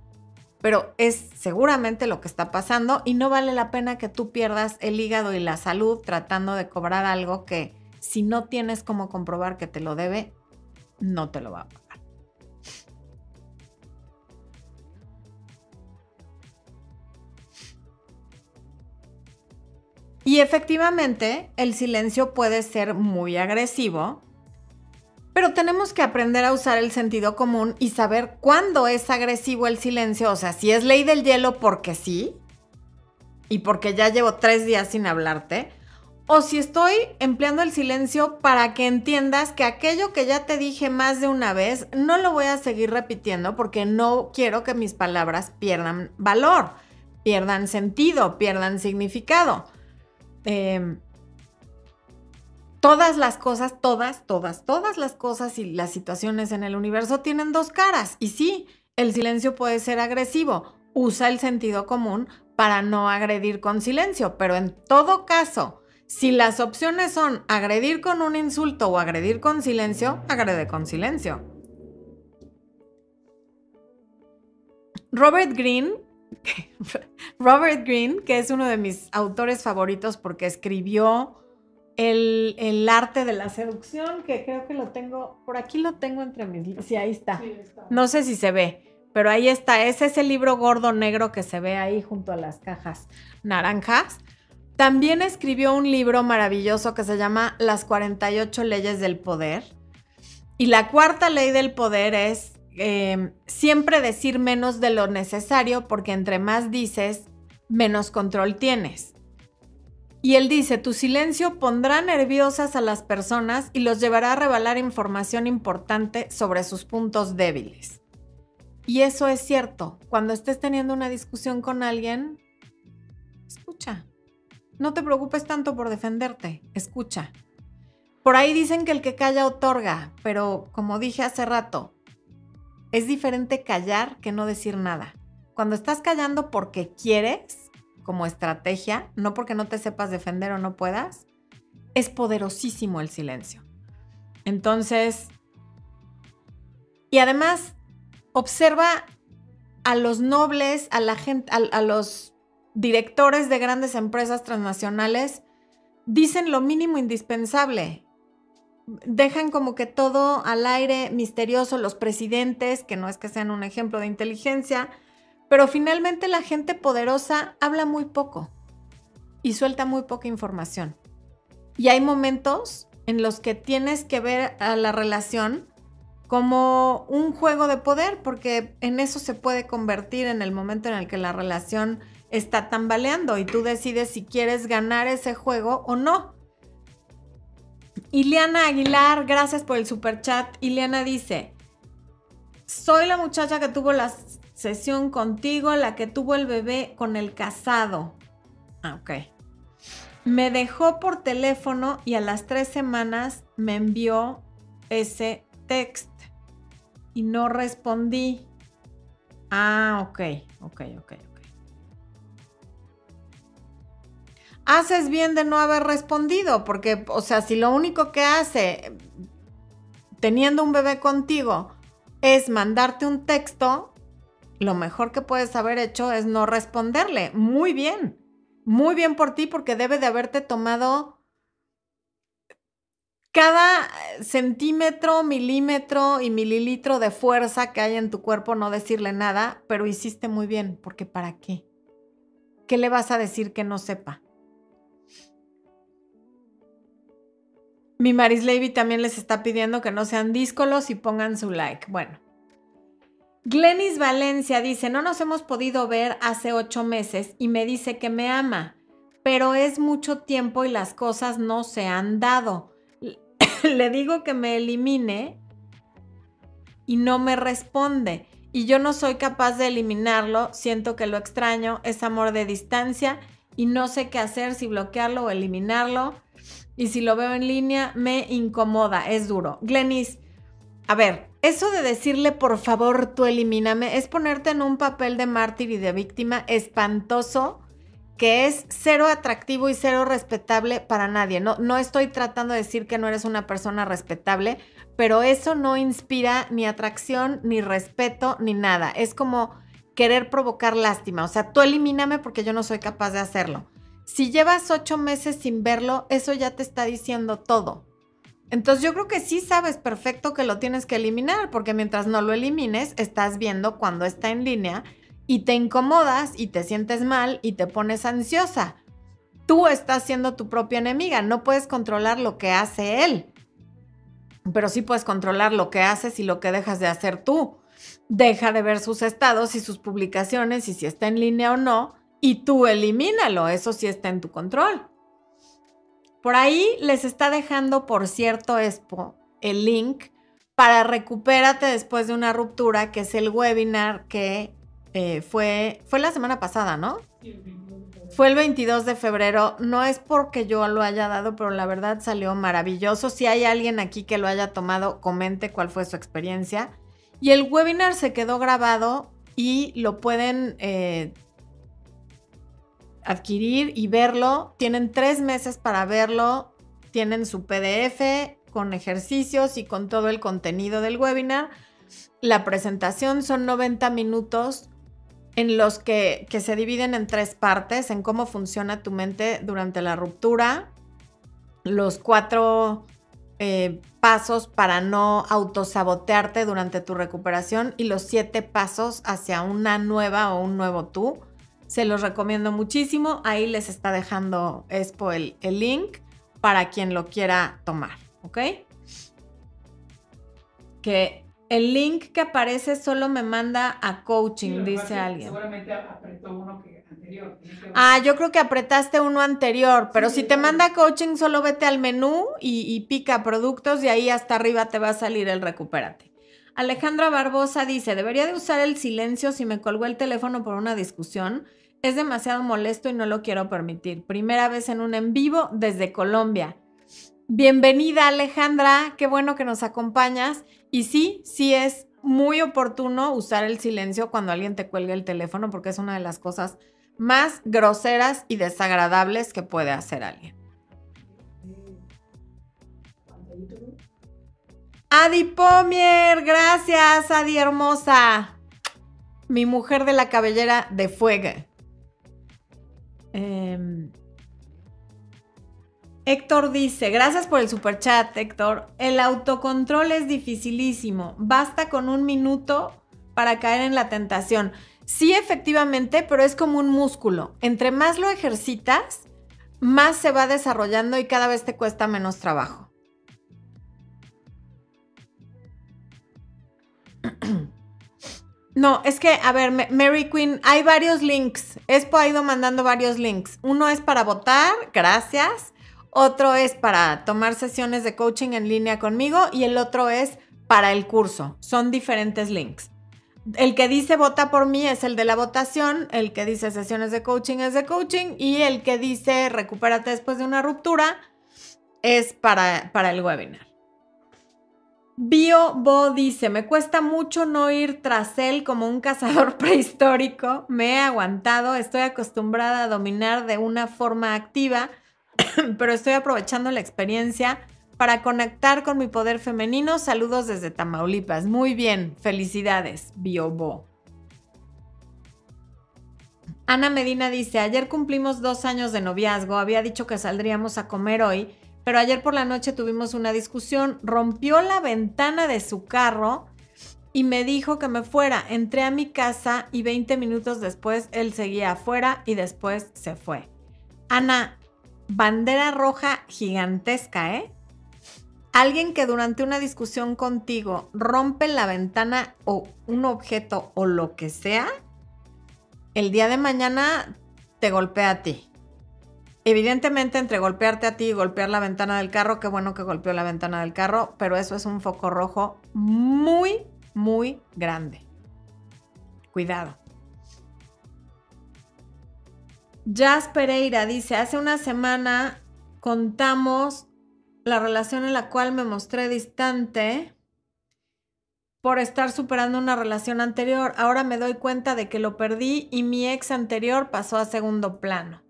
pero es seguramente lo que está pasando y no vale la pena que tú pierdas el hígado y la salud tratando de cobrar algo que si no tienes cómo comprobar que te lo debe, no te lo va a pagar. Y efectivamente, el silencio puede ser muy agresivo pero tenemos que aprender a usar el sentido común y saber cuándo es agresivo el silencio. O sea, si es ley del hielo porque sí, y porque ya llevo tres días sin hablarte, o si estoy empleando el silencio para que entiendas que aquello que ya te dije más de una vez, no lo voy a seguir repitiendo porque no quiero que mis palabras pierdan valor, pierdan sentido, pierdan significado. Eh, todas las cosas, todas, todas, todas las cosas y las situaciones en el universo tienen dos caras. Y sí, el silencio puede ser agresivo. Usa el sentido común para no agredir con silencio, pero en todo caso, si las opciones son agredir con un insulto o agredir con silencio, agrede con silencio. Robert Greene, *laughs* Robert Greene, que es uno de mis autores favoritos porque escribió el, arte de la seducción, que creo que lo tengo, por aquí lo tengo entre mis Sí, ahí está. No sé si se ve, pero ahí está. Ese es el libro gordo negro que se ve ahí junto a las cajas naranjas. También escribió un libro maravilloso que se llama Las 48 leyes del poder. Y la cuarta ley del poder es eh, siempre decir menos de lo necesario porque entre más dices, menos control tienes. Y él dice, tu silencio pondrá nerviosas a las personas y los llevará a revelar información importante sobre sus puntos débiles. Y eso es cierto. Cuando estés teniendo una discusión con alguien, escucha. No te preocupes tanto por defenderte, escucha. Por ahí dicen que el que calla otorga, pero como dije hace rato, es diferente callar que no decir nada. Cuando estás callando porque quieres, como estrategia, no porque no te sepas defender o no puedas, es poderosísimo el silencio. Entonces, y además, observa a los nobles, a la gente, a, los directores de grandes empresas transnacionales, dicen lo mínimo indispensable. Dejan como que todo al aire misterioso, los presidentes, que no es que sean un ejemplo de inteligencia, pero finalmente la gente poderosa habla muy poco y suelta muy poca información. Y hay momentos en los que tienes que ver a la relación como un juego de poder, porque en eso se puede convertir en el momento en el que la relación está tambaleando y tú decides si quieres ganar ese juego o no. Ileana Aguilar, gracias por el super chat. Ileana dice, soy la muchacha que tuvo las Sesión contigo, la que tuvo el bebé con el casado. Ah, ok. Me dejó por teléfono y a las tres semanas me envió ese text y no respondí. Ah, ok, ok, ok, ok. Haces bien de no haber respondido, porque, o sea, si lo único que hace teniendo un bebé contigo es mandarte un texto, lo mejor que puedes haber hecho es no responderle. Muy bien, muy bien por ti porque debe de haberte tomado cada centímetro, milímetro y mililitro de fuerza que hay en tu cuerpo no decirle nada, pero hiciste muy bien, porque ¿para qué? ¿Qué le vas a decir que no sepa? Mi Maris Levy también les está pidiendo que no sean díscolos y pongan su like. Bueno. Glenis Valencia dice, no nos hemos podido ver hace ocho meses y me dice que me ama, pero es mucho tiempo y las cosas no se han dado. *clears throat* le digo que me elimine y no me responde. Y yo no soy capaz de eliminarlo, siento que lo extraño, es amor de distancia y no sé qué hacer, si bloquearlo o eliminarlo. Y si lo veo en línea, me incomoda, es duro. Glenis, a ver, eso de decirle por favor tú elimíname es ponerte en un papel de mártir y de víctima espantoso que es cero atractivo y cero respetable para nadie. No, no estoy tratando de decir que no eres una persona respetable, pero eso no inspira ni atracción, ni respeto, ni nada. Es como querer provocar lástima. O sea, tú elimíname porque yo no soy capaz de hacerlo. Si llevas ocho meses sin verlo, eso ya te está diciendo todo. Entonces yo creo que sí sabes perfecto que lo tienes que eliminar, porque mientras no lo elimines, estás viendo cuando está en línea y te incomodas y te sientes mal y te pones ansiosa. Tú estás siendo tu propia enemiga, no puedes controlar lo que hace él, pero sí puedes controlar lo que haces y lo que dejas de hacer tú. Deja de ver sus estados y sus publicaciones y si está en línea o no, y tú elimínalo, eso sí está en tu control. Por ahí les está dejando, por cierto, Expo, el link para Recupérate después de una ruptura, que es el webinar que eh, fue, fue la semana pasada, ¿no? Fue el 22 de febrero. No es porque yo lo haya dado, pero la verdad salió maravilloso. Si hay alguien aquí que lo haya tomado, comente cuál fue su experiencia. Y el webinar se quedó grabado y lo pueden eh, adquirir y verlo. Tienen tres meses para verlo. Tienen su PDF con ejercicios y con todo el contenido del webinar. La presentación son 90 minutos en los que, se dividen en tres partes, en cómo funciona tu mente durante la ruptura, los cuatro eh, pasos para no autosabotearte durante tu recuperación y los siete pasos hacia una nueva o un nuevo tú. Se los recomiendo muchísimo. Ahí les está dejando Expo el, el link para quien lo quiera tomar, ¿ok? Que el link que aparece solo me manda a coaching, dice alguien. Seguramente apretó uno que anterior. ah, yo creo que apretaste uno anterior, pero si te manda a coaching, solo vete al menú y, pica productos y ahí hasta arriba te va a salir el recupérate. Alejandra Barbosa dice, debería de usar el silencio si me colgó el teléfono por una discusión. Es demasiado molesto y no lo quiero permitir. Primera vez en un en vivo desde Colombia. Bienvenida Alejandra, qué bueno que nos acompañas. Y sí, sí es muy oportuno usar el silencio cuando alguien te cuelga el teléfono porque es una de las cosas más groseras y desagradables que puede hacer alguien. Adi Pomier, gracias Adi hermosa. Mi mujer de la cabellera de fuego. Eh, Héctor dice, gracias por el super chat, Héctor. El autocontrol es dificilísimo. Basta con un minuto para caer en la tentación. Sí, efectivamente, pero es como un músculo. Entre más lo ejercitas, más se va desarrollando y cada vez te cuesta menos trabajo. *clears throat* No, es que, a ver, Mary Queen, hay varios links. Espo ha ido mandando varios links. Uno es para votar, gracias. Otro es para tomar sesiones de coaching en línea conmigo y el otro es para el curso. Son diferentes links. El que dice vota por mí es el de la votación, el que dice sesiones de coaching es de coaching y el que dice recupérate después de una ruptura es para, para el webinar. Bio Bo dice, me cuesta mucho no ir tras él como un cazador *laughs* prehistórico, me he aguantado, estoy acostumbrada a dominar de una forma activa *clears throat* pero estoy aprovechando la experiencia para conectar con mi poder femenino. Saludos desde Tamaulipas. Muy bien, felicidades, Biobo. Ana Medina dice, ayer cumplimos dos años de noviazgo, había dicho que saldríamos a comer hoy, pero ayer por la noche tuvimos una discusión, rompió la ventana de su carro y me dijo que me fuera. Entré a mi casa y 20 minutos después él seguía afuera y después se fue. Ana, bandera roja gigantesca, ¿eh? Alguien que durante una discusión contigo rompe la ventana o un objeto o lo que sea, el día de mañana te golpea a ti. Evidentemente, entre golpearte a ti y golpear la ventana del carro, qué bueno que golpeó la ventana del carro, pero eso es un foco rojo muy, muy grande. Cuidado. Jazz Pereira dice, hace una semana contamos la relación en la cual me mostré distante por estar superando una relación anterior. Ahora me doy cuenta de que lo perdí y mi ex anterior pasó a segundo plano.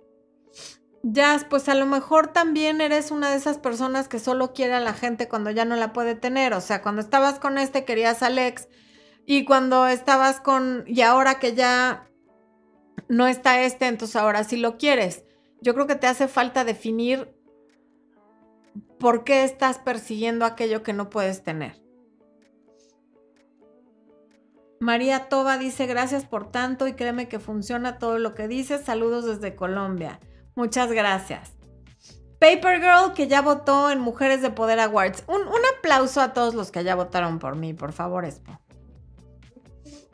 Jazz, pues a lo mejor también eres una de esas personas que solo quiere a la gente cuando ya no la puede tener. O sea, cuando estabas con este querías al ex y cuando estabas con... y ahora que ya no está este, entonces ahora sí lo quieres. Yo creo que te hace falta definir por qué estás persiguiendo aquello que no puedes tener. María Toba dice gracias por tanto y créeme que funciona todo lo que dices. Saludos desde Colombia. Muchas gracias. Paper Girl, que ya votó en Mujeres de Poder Awards. Un, un aplauso a todos los que ya votaron por mí, por favor, Expo.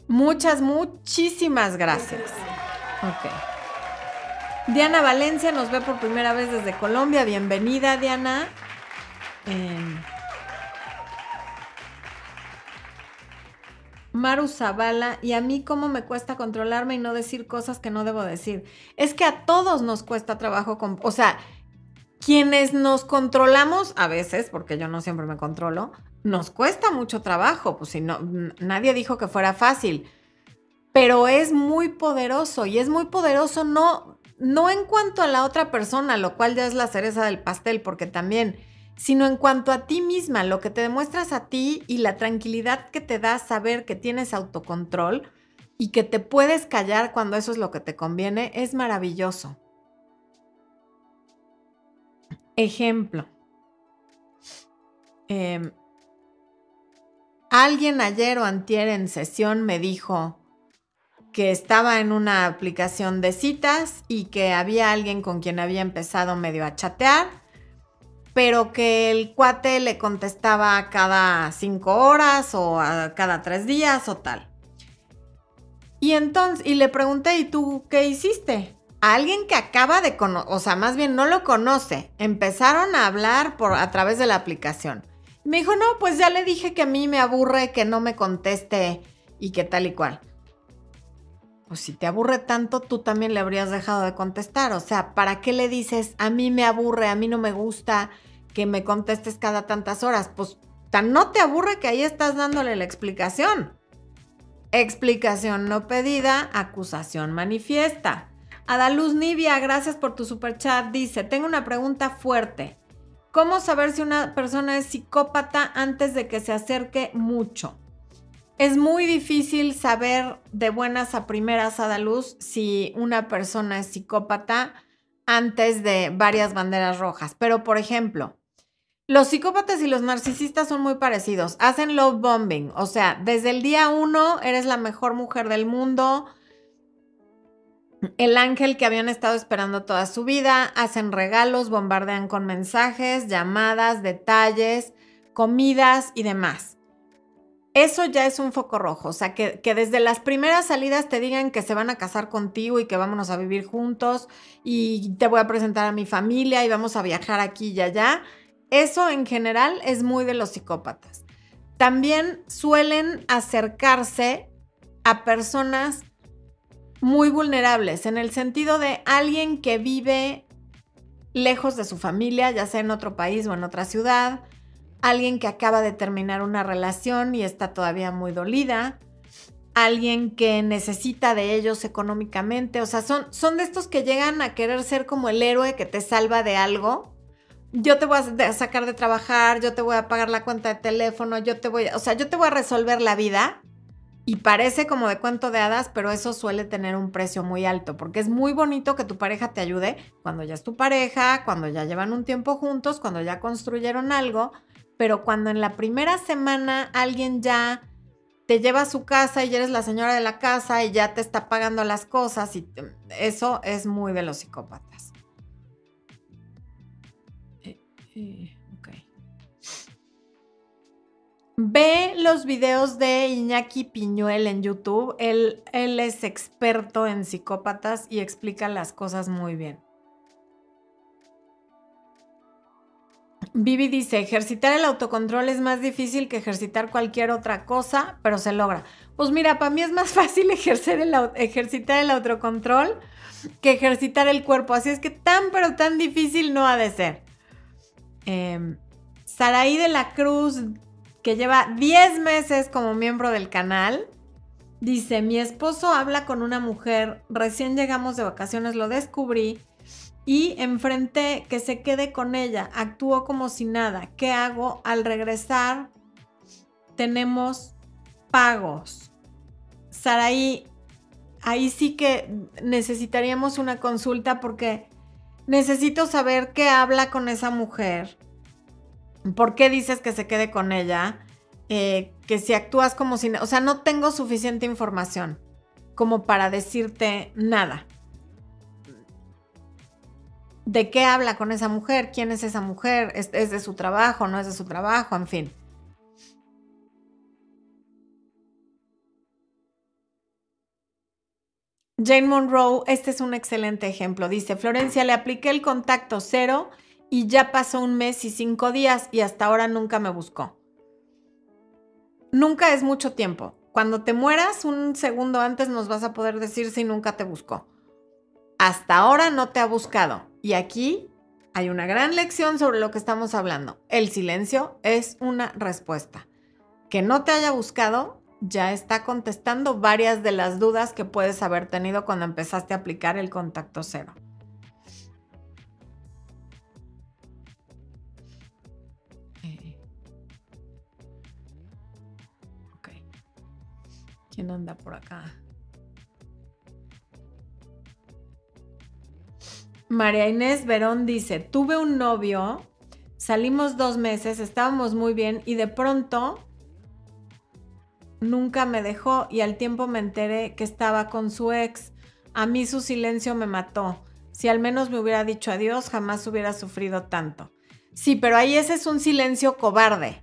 Muchas, muchísimas gracias. Ok. Diana Valencia nos ve por primera vez desde Colombia. Bienvenida, Diana. Em, Maru Zavala, y a mí cómo me cuesta controlarme y no decir cosas que no debo decir. Es que a todos nos cuesta trabajo, con, o sea, quienes nos controlamos a veces, porque yo no siempre me controlo, nos cuesta mucho trabajo, pues si no, nadie dijo que fuera fácil, pero es muy poderoso y es muy poderoso no, no en cuanto a la otra persona, lo cual ya es la cereza del pastel, porque también sino en cuanto a ti misma, lo que te demuestras a ti y la tranquilidad que te da saber que tienes autocontrol y que te puedes callar cuando eso es lo que te conviene, es maravilloso. Ejemplo. Em, alguien ayer o antier en sesión me dijo que estaba en una aplicación de citas y que había alguien con quien había empezado medio a chatear pero que el cuate le contestaba cada cinco horas o a cada tres días o tal. Y entonces, y le pregunté, ¿y tú qué hiciste? A alguien que acaba de conocer, o sea, más bien no lo conoce. Empezaron a hablar por, a través de la aplicación. Me dijo, no, pues ya le dije que a mí me aburre que no me conteste y que tal y cual. Pues si te aburre tanto, tú también le habrías dejado de contestar. O sea, ¿para qué le dices, a mí me aburre, a mí no me gusta, que me contestes cada tantas horas. Pues tan no te aburre que ahí estás dándole la explicación. Explicación no pedida, acusación manifiesta. Adaluz Nivia, gracias por tu super chat. Dice, tengo una pregunta fuerte. ¿Cómo saber si una persona es psicópata antes de que se acerque mucho? Es muy difícil saber de buenas a primeras, Adaluz, si una persona es psicópata antes de varias banderas rojas. Pero, por ejemplo, los psicópatas y los narcisistas son muy parecidos. Hacen love bombing. O sea, desde el día uno eres la mejor mujer del mundo. El ángel que habían estado esperando toda su vida. Hacen regalos, bombardean con mensajes, llamadas, detalles, comidas y demás. Eso ya es un foco rojo. O sea, que, desde las primeras salidas te digan que se van a casar contigo y que vámonos a vivir juntos y te voy a presentar a mi familia y vamos a viajar aquí y allá eso en general es muy de los psicópatas. También suelen acercarse a personas muy vulnerables, en el sentido de alguien que vive lejos de su familia, ya sea en otro país o en otra ciudad, alguien que acaba de terminar una relación y está todavía muy dolida, alguien que necesita de ellos económicamente, o sea, son, son de estos que llegan a querer ser como el héroe que te salva de algo. Yo te voy a sacar de trabajar, yo te voy a pagar la cuenta de teléfono, yo te voy a, o sea, yo te voy a resolver la vida. Y parece como de cuento de hadas, pero eso suele tener un precio muy alto, porque es muy bonito que tu pareja te ayude cuando ya es tu pareja, cuando ya llevan un tiempo juntos, cuando ya construyeron algo, pero cuando en la primera semana alguien ya te lleva a su casa y eres la señora de la casa y ya te está pagando las cosas y eso es muy de los psicópatas. Eh, eh. Ve los videos de Iñaki Piñuel en YouTube. Él, él es experto en psicópatas y explica las cosas muy bien. Vivi dice, ejercitar el autocontrol es más difícil que ejercitar cualquier otra cosa, pero se logra. Pues mira, para mí es más *laughs* fácil ejercer el, ejercitar el autocontrol que ejercitar el cuerpo. Así es que tan, pero tan difícil no ha de ser. Eh, Saraí de la Cruz que lleva 10 meses como miembro del canal. Dice, mi esposo habla con una mujer, recién llegamos de vacaciones, lo descubrí y enfrenté que se quede con ella, actuó como si nada. ¿Qué hago? Al regresar tenemos pagos. Saraí, ahí sí que necesitaríamos una consulta porque necesito saber qué habla con esa mujer ¿Por qué dices que se quede con ella? Eh, que si actúas como si... O sea, no tengo suficiente información como para decirte nada. ¿De qué habla con esa mujer? ¿Quién es esa mujer? ¿Es, ¿Es, de su trabajo? ¿No es de su trabajo? En fin. Jane Monroe, este es un excelente ejemplo. Dice, Florencia, le apliqué el contacto cero y ya pasó un mes y cinco días y hasta ahora nunca me buscó. Nunca es mucho tiempo. Cuando te mueras, un segundo antes nos vas a poder decir si nunca te buscó. Hasta ahora no te ha buscado. Y aquí hay una gran lección sobre lo que estamos hablando. El silencio es una respuesta. Que no te haya buscado ya está contestando varias de las dudas que puedes haber tenido cuando empezaste a aplicar el contacto cero. ¿Quién anda por acá? María Inés Verón dice, tuve un novio, salimos dos meses, estábamos muy bien y de pronto nunca me dejó y al tiempo me enteré que estaba con su ex. A mí su silencio me mató. Si al menos me hubiera dicho adiós, jamás hubiera sufrido tanto. Sí, pero ahí ese es un silencio cobarde.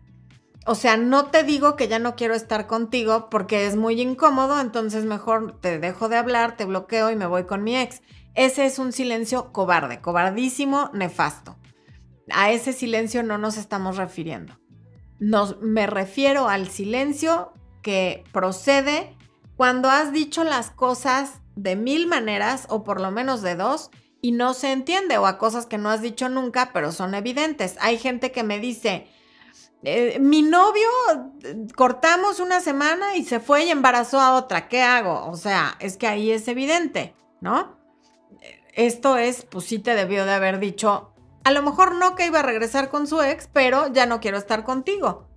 O sea, no te digo que ya no quiero estar contigo porque es muy incómodo, entonces mejor te dejo de hablar, te bloqueo y me voy con mi ex. Ese es un silencio cobarde, cobardísimo, nefasto. A ese silencio no nos estamos refiriendo. Nos, me refiero al silencio que procede cuando has dicho las cosas de mil maneras o por lo menos de dos y no se entiende o a cosas que no has dicho nunca pero son evidentes. Hay gente que me dice, eh, mi novio cortamos una semana y se fue y embarazó a otra. ¿Qué hago? O sea, es que ahí es evidente, ¿no? Esto es, pues sí te debió de haber dicho, a lo mejor no que iba a regresar con su ex, pero ya no quiero estar contigo.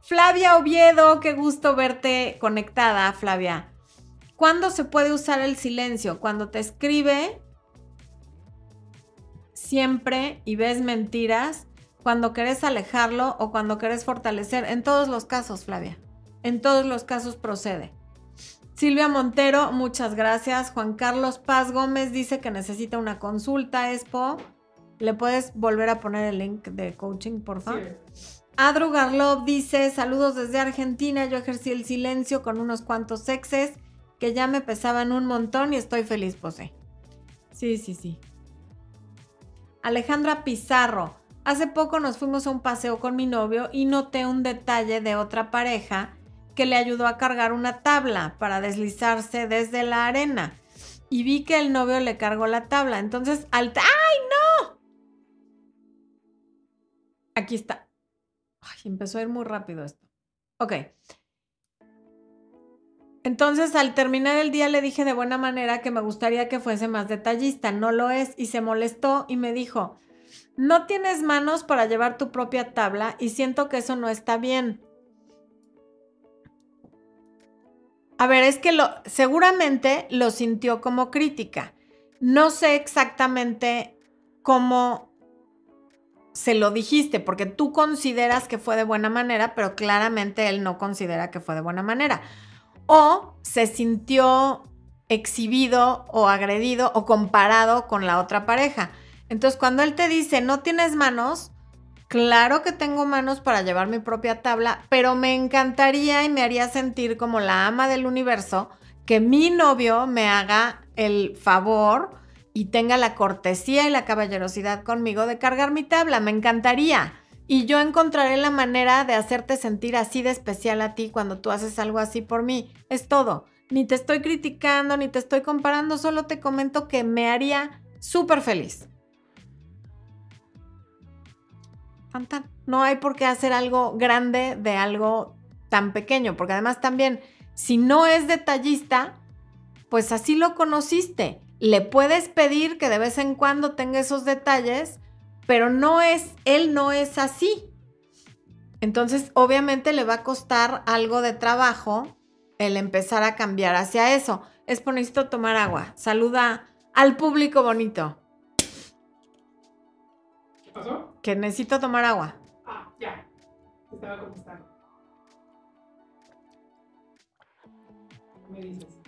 Flavia Oviedo, qué gusto verte conectada, Flavia. ¿Cuándo se puede usar el silencio? Cuando te escribe siempre y ves mentiras cuando querés alejarlo o cuando querés fortalecer. En todos los casos, Flavia. En todos los casos procede. Silvia Montero, muchas gracias. Juan Carlos Paz Gómez dice que necesita una consulta, Expo. ¿Le puedes volver a poner el link de coaching, por favor? Sí. Adru Garlov dice, saludos desde Argentina, yo ejercí el silencio con unos cuantos exes que ya me pesaban un montón y estoy feliz, Pose. Sí, sí, sí. Alejandra Pizarro, Hace poco nos fuimos a un paseo con mi novio y noté un detalle de otra pareja que le ayudó a cargar una tabla para deslizarse desde la arena. Y vi que el novio le cargó la tabla. Entonces, al... ¡Ay, no! Aquí está. Ay, empezó a ir muy rápido esto. Ok. Entonces, al terminar el día le dije de buena manera que me gustaría que fuese más detallista. No lo es y se molestó y me dijo, no tienes manos para llevar tu propia tabla y siento que eso no está bien. A ver, es que lo, seguramente lo sintió como crítica. No sé exactamente cómo se lo dijiste, porque tú consideras que fue de buena manera, pero claramente él no considera que fue de buena manera. O se sintió exhibido o agredido o comparado con la otra pareja. Entonces, cuando él te dice, no tienes manos, claro que tengo manos para llevar mi propia tabla, pero me encantaría y me haría sentir como la ama del universo que mi novio me haga el favor y tenga la cortesía y la caballerosidad conmigo de cargar mi tabla. Me encantaría. Y yo encontraré la manera de hacerte sentir así de especial a ti cuando tú haces algo así por mí. Es todo. Ni te estoy criticando, ni te estoy comparando, solo te comento que me haría súper feliz. No hay por qué hacer algo grande de algo tan pequeño, porque además también, si no es detallista, pues así lo conociste. Le puedes pedir que de vez en cuando tenga esos detalles, pero no es, él no es así. Entonces, obviamente le va a costar algo de trabajo el empezar a cambiar hacia eso. Es por tomar agua. Saluda al público bonito. ¿Qué pasó? Que necesito tomar agua. Ah, ya. Estaba contestando. ¿Qué me dices?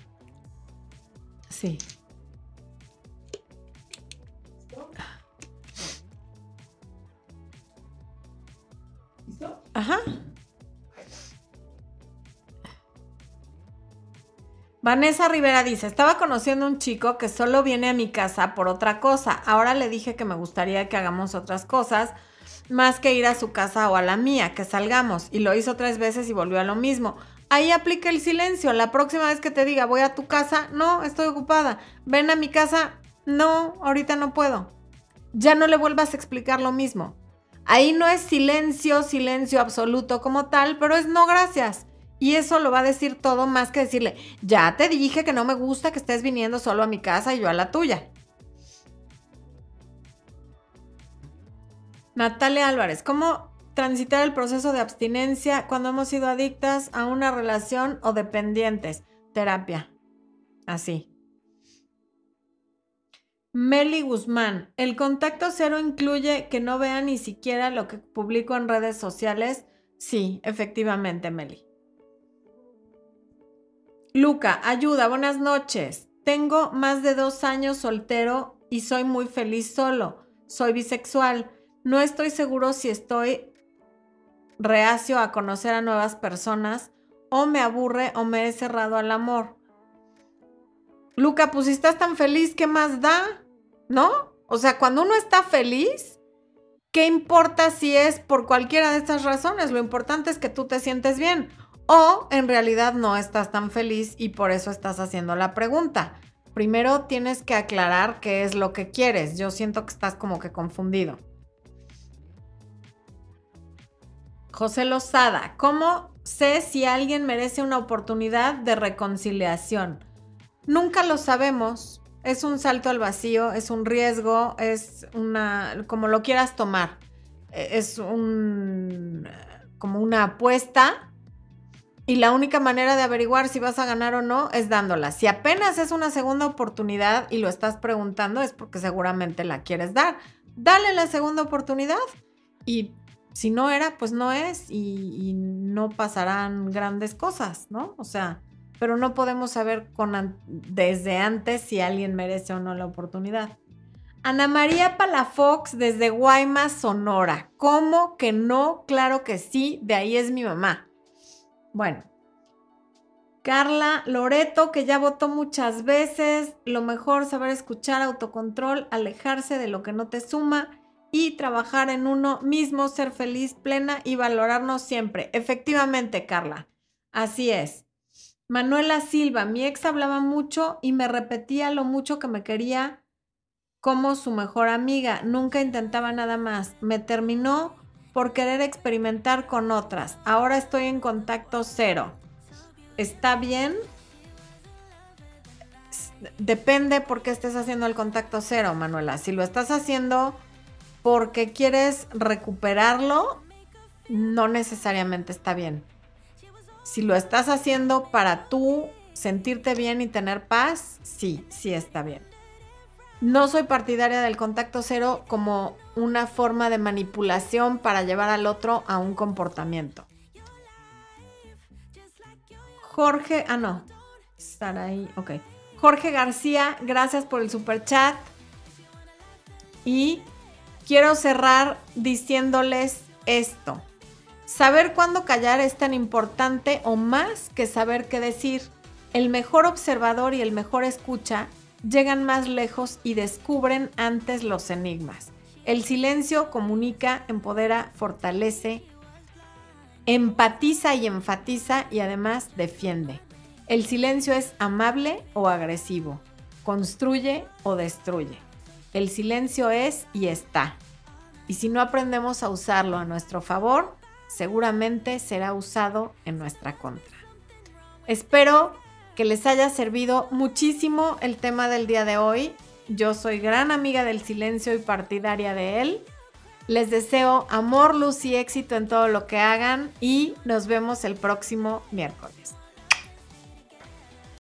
Sí. ¿Listo? ¿Listo? Ajá. Vanessa Rivera dice, estaba conociendo un chico que solo viene a mi casa por otra cosa. Ahora le dije que me gustaría que hagamos otras cosas, más que ir a su casa o a la mía, que salgamos. Y lo hizo tres veces y volvió a lo mismo. Ahí aplica el silencio. La próxima vez que te diga, voy a tu casa, no, estoy ocupada. Ven a mi casa, no, ahorita no puedo. Ya no le vuelvas a explicar lo mismo. Ahí no es silencio, silencio absoluto como tal, pero es no gracias. Y eso lo va a decir todo más que decirle, ya te dije que no me gusta que estés viniendo solo a mi casa y yo a la tuya. Natalia Álvarez, ¿cómo transitar el proceso de abstinencia cuando hemos sido adictas a una relación o dependientes? Terapia. Así. Meli Guzmán, ¿el contacto cero incluye que no vea ni siquiera lo que publico en redes sociales? Sí, efectivamente, Meli. Luca, ayuda, buenas noches. Tengo más de dos años soltero y soy muy feliz solo. Soy bisexual. No estoy seguro si estoy reacio a conocer a nuevas personas o me aburre o me he cerrado al amor. Luca, pues si estás tan feliz, ¿qué más da? ¿No? O sea, cuando uno está feliz, ¿qué importa si es por cualquiera de estas razones? Lo importante es que tú te sientes bien. O en realidad no estás tan feliz y por eso estás haciendo la pregunta. Primero tienes que aclarar qué es lo que quieres. Yo siento que estás como que confundido. José Lozada, ¿cómo sé si alguien merece una oportunidad de reconciliación? Nunca lo sabemos. Es un salto al vacío, es un riesgo, es una, como lo quieras tomar. E, es un, como una apuesta y la única manera de averiguar si vas a ganar o no es dándola. Si apenas es una segunda oportunidad y lo estás preguntando es porque seguramente la quieres dar. Dale la segunda oportunidad y si no era, pues no es y, no pasarán grandes cosas, ¿no? O sea, pero no podemos saber desde antes si alguien merece o no la oportunidad. Ana María Palafox desde Guaymas, Sonora. ¿Cómo que no? Claro que sí, de ahí es mi mamá. Bueno, Carla Loreto, que ya votó muchas veces, lo mejor saber escuchar, autocontrol, alejarse de lo que no te suma y trabajar en uno mismo, ser feliz, plena y valorarnos siempre. Efectivamente, Carla, así es. Manuela Silva, mi ex hablaba mucho y me repetía lo mucho que me quería como su mejor amiga. Nunca intentaba nada más. Me terminó por querer experimentar con otras. Ahora estoy en contacto cero. ¿Está bien? Depende por qué estés haciendo el contacto cero, Manuela. Si lo estás haciendo porque quieres recuperarlo, no necesariamente está bien. Si lo estás haciendo para tú sentirte bien y tener paz, sí, sí está bien. No soy partidaria del contacto cero como una forma de manipulación para llevar al otro a un comportamiento. Jorge, ah no, estar ahí, ok. Jorge García, gracias por el super chat. Y quiero cerrar diciéndoles esto. Saber cuándo callar es tan importante o más que saber qué decir. El mejor observador y el mejor escucha llegan más lejos y descubren antes los enigmas. El silencio comunica, empodera, fortalece, empatiza y enfatiza y además defiende. El silencio es amable o agresivo, construye o destruye. El silencio es y está. Y si no aprendemos a usarlo a nuestro favor, seguramente será usado en nuestra contra. Espero que les haya servido muchísimo el tema del día de hoy. Yo soy gran amiga del silencio y partidaria de él. Les deseo amor, luz y éxito en todo lo que hagan y nos vemos el próximo miércoles.